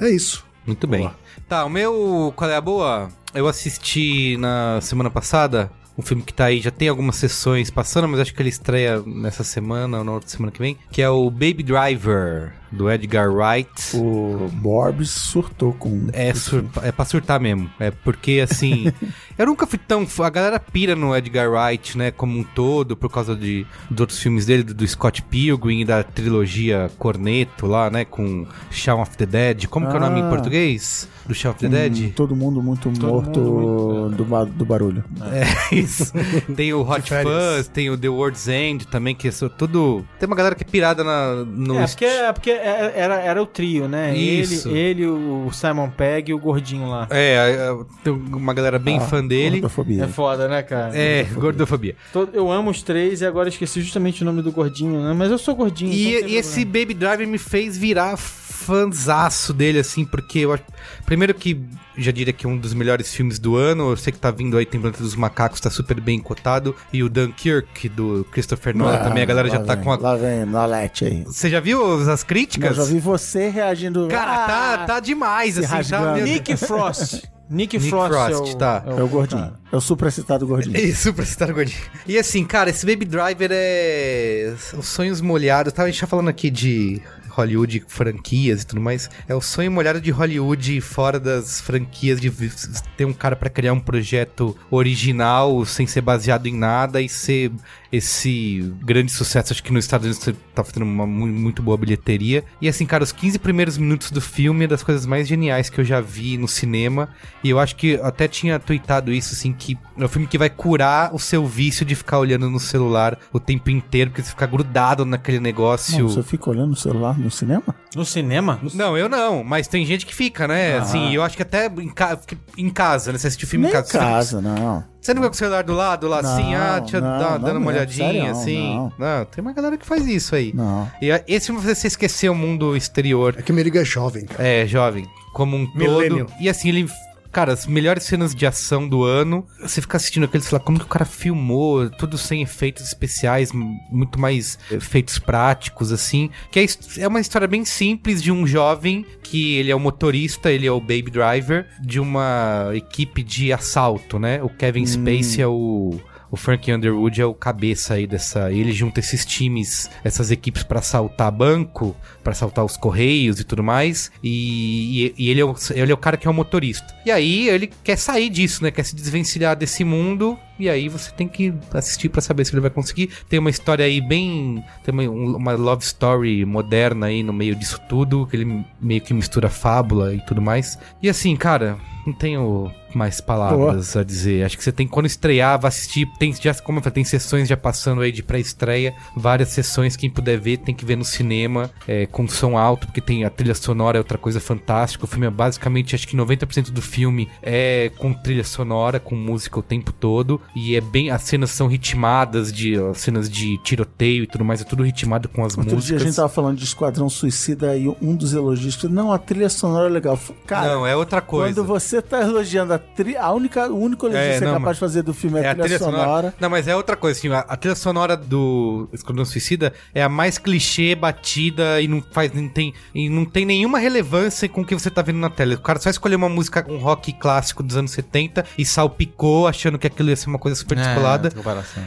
é isso. Muito bem. Tá, o meu. Qual é a boa? Eu assisti na semana passada um filme que tá aí, já tem algumas sessões passando, mas acho que ele estreia nessa semana ou na outra semana que vem, que é o Baby Driver, do Edgar Wright. O Borbs surtou com. É, sur é pra surtar mesmo. É porque, assim. [laughs] eu nunca fui tão. A galera pira no Edgar Wright, né? Como um todo, por causa de, dos outros filmes dele, do, do Scott Pilgrim e da trilogia Corneto lá, né? Com Shaun of the Dead. Como que é o nome em Ah. português? Do Shaun of the Hum, Dead? todo mundo muito morto mundo Do, ba- do barulho. É [laughs] isso. tem o Hot. Fuzz, tem o The World's End também, que é tudo. Tem uma galera que é pirada na, no. É, porque, é porque é- era, era o trio, né? Isso. Ele, ele, o Simon Pegg e o gordinho lá. É, é, tem uma galera bem Ah, fã dele. Gordofobia. É foda, né, cara? É, gordofobia. Todo- Eu amo os três e agora esqueci justamente o nome do gordinho, né? Mas eu sou gordinho. então E, e esse Baby Driver me fez virar fanzaço dele, assim, porque eu acho. Primeiro que já diria que é um dos melhores filmes do ano. Eu sei que tá vindo aí, tem Planeta dos Macacos, tá super bem cotado. E o Dunkirk, do Christopher Nolan, também a galera já Ah, tá vem, com a. Lá vem, Nolete aí. Você já viu as Eu críticas? já vi você reagindo. Cara, tá, Ah, tá demais, se assim, tá? rasgando. Nick Frost. Nick, Nick Frost, Frost, é o, tá. é o- É o gordinho. É o supracitado gordinho. Isso, pra citar o gordinho. E assim, cara, esse Baby Driver é. Os sonhos molhados. Tá, a gente tá falando aqui de Hollywood, franquias e tudo mais. É o sonho molhado de Hollywood fora das franquias, de ter um cara pra criar um projeto original, sem ser baseado em nada e ser esse grande sucesso. Acho que nos Estados Unidos tá fazendo uma mu- muito boa bilheteria. E assim, cara, os 15 primeiros minutos do filme é das coisas mais geniais que eu já vi no cinema. E eu acho que até tinha tweetado isso, assim, que é um filme que vai curar o seu vício de ficar olhando no celular o tempo inteiro, porque você fica grudado naquele negócio. Não, você fica olhando no celular no cinema? No cinema? Não, eu não, mas tem gente que fica, né? Assim, eu acho que até em, ca- em casa, né? Você assiste o filme Nem em em casa. fica- casa, não. Você não fica com o celular do lado, lá assim, Não, ah, deixa não, dar, não dando uma olhadinha, sério, assim. não. tem uma galera que faz isso aí. Não. E esse filme você esquecer o mundo exterior, É que o Merigo é jovem, cara. é, jovem, como um Millennial. todo. E assim, ele. Cara, as melhores cenas de ação do ano. Você fica assistindo aquilo e fala, como que o cara filmou? Tudo sem efeitos especiais, muito mais efeitos práticos, assim. Que é, é uma história bem simples de um jovem que ele é o motorista, ele é o baby driver de uma equipe de assalto, né? O Kevin Spacey é o. O Frank Underwood é o cabeça aí dessa. Ele junta esses times, essas equipes pra assaltar banco, pra assaltar os correios e tudo mais. E, e- e ele, é o, ele é o cara que é o motorista. E aí ele quer sair disso, né? Quer se desvencilhar desse mundo. E aí você tem que assistir pra saber se ele vai conseguir. Tem uma história aí bem. Tem uma, um- uma love story moderna aí no meio disso tudo. Que ele meio que mistura fábula e tudo mais. E assim, cara, não tenho mais palavras a dizer. Acho que você tem, quando estrear, vai assistir. Tem, já, como eu falei, tem sessões já passando aí de pré-estreia. Várias sessões, quem puder ver, tem que ver no cinema, é, com som alto, porque tem a trilha sonora, é outra coisa fantástica. O filme é basicamente, acho que 90% do filme é com trilha sonora, com música o tempo todo. E é bem. As cenas são ritmadas, de, as cenas de tiroteio e tudo mais, é tudo ritmado com as Outro músicas. dia a gente tava falando de Esquadrão Suicida e um dos elogios não, a trilha sonora é legal. Cara, Não, é outra coisa. quando você tá elogiando a trilha, a única, o único elogio É, que você é capaz mas- de fazer do filme é, a trilha, sonora. Não, mas é outra coisa, assim, a, a trilha sonora do Esquadrão Suicida é a mais clichê, batida e não faz, não tem, e não tem nenhuma relevância com o que você tá vendo na tela. O cara só escolheu uma música, um rock clássico dos anos 70 e salpicou, achando que aquilo ia ser uma coisa super descolada.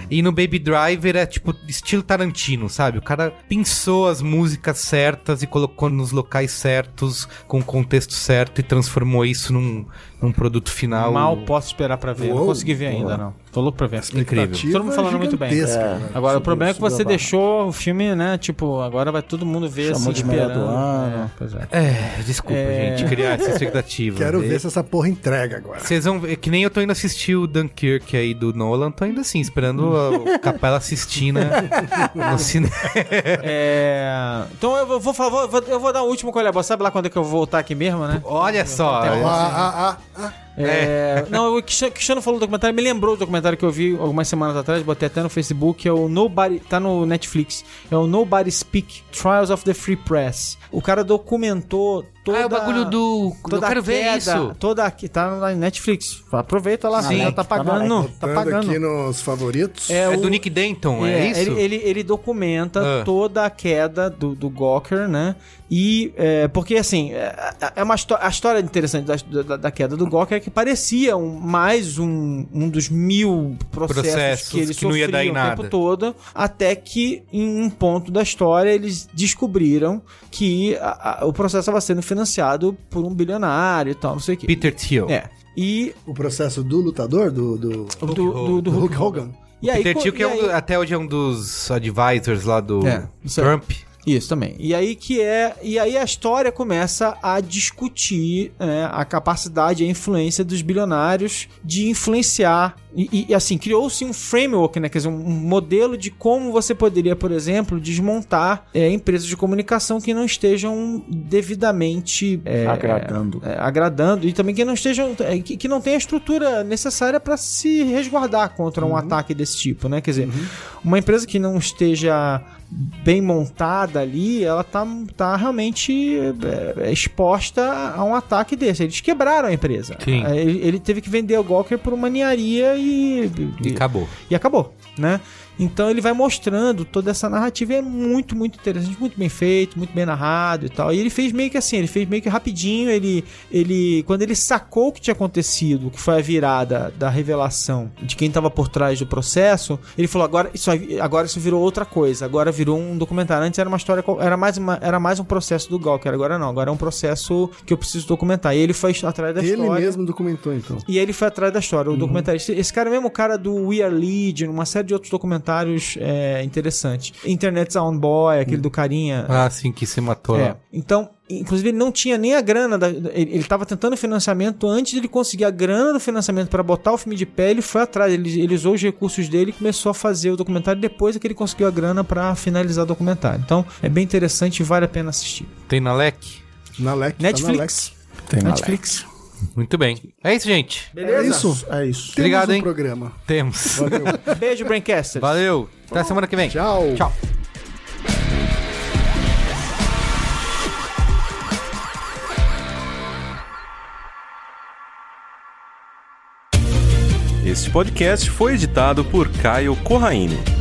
E no Baby Driver é tipo estilo Tarantino, sabe? O cara pensou as músicas certas e colocou nos locais certos, com o contexto certo e transformou isso num, num produto final. Mal posso esperar pra ver. não Uou, consegui ver ainda, não. Tô louco pra ver. Incrível. Todo mundo falando muito bem. gigantesca, né? Agora, o problema é que você deixou o filme, né? Tipo, agora vai todo mundo ver Chamou assim, esperando. do ano. É, pois é. É, desculpa, É. gente, criar essa expectativa. Quero ver se essa porra entrega agora. Vocês vão ver, que nem eu tô indo assistir o Dunkirk aí do Nolan, tô indo assim, esperando a [laughs] Capela Sistina no cinema. É, Então eu vou, vou, falar- vou- eu vou dar o último colher. Sabe lá quando é que eu vou voltar aqui mesmo, né? Olha só, Ah, ah, ah, ah. É, Não, o Cristiano Cristiano falou do documentário, me lembrou do documentário que eu vi algumas semanas atrás, botei até no Facebook, é o Nobody, tá no Netflix, é o Nobody Speak, Trials of the Free Press. O cara documentou toda... Ah, é o bagulho do. Eu Toda quero a ver queda, isso. Toda a, tá na Netflix. Aproveita lá, Sim. tá Tá pagando. Tá Botando pagando. aqui nos favoritos. É, o- do Nick Denton, é, isso? Ele, ele, ele documenta Ah. toda a queda do, do Gawker, né? E é, porque assim, é, é uma a história interessante da, da, da queda do Gawker é que parecia um, mais um, um dos mil processos, Processos que ele que sofria o nada. tempo todo, até que em um ponto da história eles descobriram que a- a- o processo estava sendo financiado por um bilionário e tal, não sei o quê. Peter Thiel. É. E O processo do lutador, do, do, do, do, do do Hulk Hogan. E aí, Peter Thiel, que é um aí- até hoje é um dos advisors lá do É, aí. Isso também. E aí que é. E aí a história começa a discutir né, a capacidade e a influência dos bilionários de influenciar. E, e, assim, criou-se um framework, né? Quer dizer, um modelo de como você poderia, por exemplo, desmontar é, empresas de comunicação que não estejam devidamente é, Agradando. é, agradando e também que não estejam é, que, que não tenha a estrutura necessária para se resguardar contra um ataque desse tipo, né? Quer dizer, uma empresa que não esteja bem montada ali, ela tá, tá realmente é, é, exposta a um ataque desse. Eles quebraram a empresa. Sim. É, Ele, ele teve que vender o Gawker por uma ninharia e, E acabou. e acabou, né? Então ele vai mostrando toda essa narrativa e é muito, muito interessante, muito bem feito, muito bem narrado e tal. E ele fez meio que assim, ele fez meio que rapidinho, ele, ele quando ele sacou o que tinha acontecido, que foi a virada da revelação de quem estava por trás do processo, ele falou agora isso, agora isso virou outra coisa, agora virou um documentário. Antes era uma história, era mais, uma, era mais um processo do Gawker, agora não, agora é um processo que eu preciso documentar. E ele foi atrás da Ele história. mesmo documentou, então. E ele foi atrás da história, o Uhum. documentarista. Esse cara é mesmo o cara do We Are Legion, uma série de outros documentários é, interessantes. Internet's Own Boy, aquele do carinha. Ah, sim, que se matou É. lá. Então, inclusive, ele não tinha nem a grana. Da, ele, ele tava tentando financiamento antes de ele conseguir a grana do financiamento para botar o filme de pé. Ele foi atrás, ele, ele usou os recursos dele e começou a fazer o documentário depois é que ele conseguiu a grana para finalizar o documentário. Então, é bem interessante e vale a pena assistir. Tem na LEC? Na LEC. tá Netflix. Tem na Netflix. Muito bem. É isso, gente. É isso. É isso. Temos Obrigado, um hein? programa. Temos. Valeu. [laughs] Beijo, Braincasters. Valeu. Até semana que vem. Tchau. Tchau. Este podcast foi editado por Caio Corraine.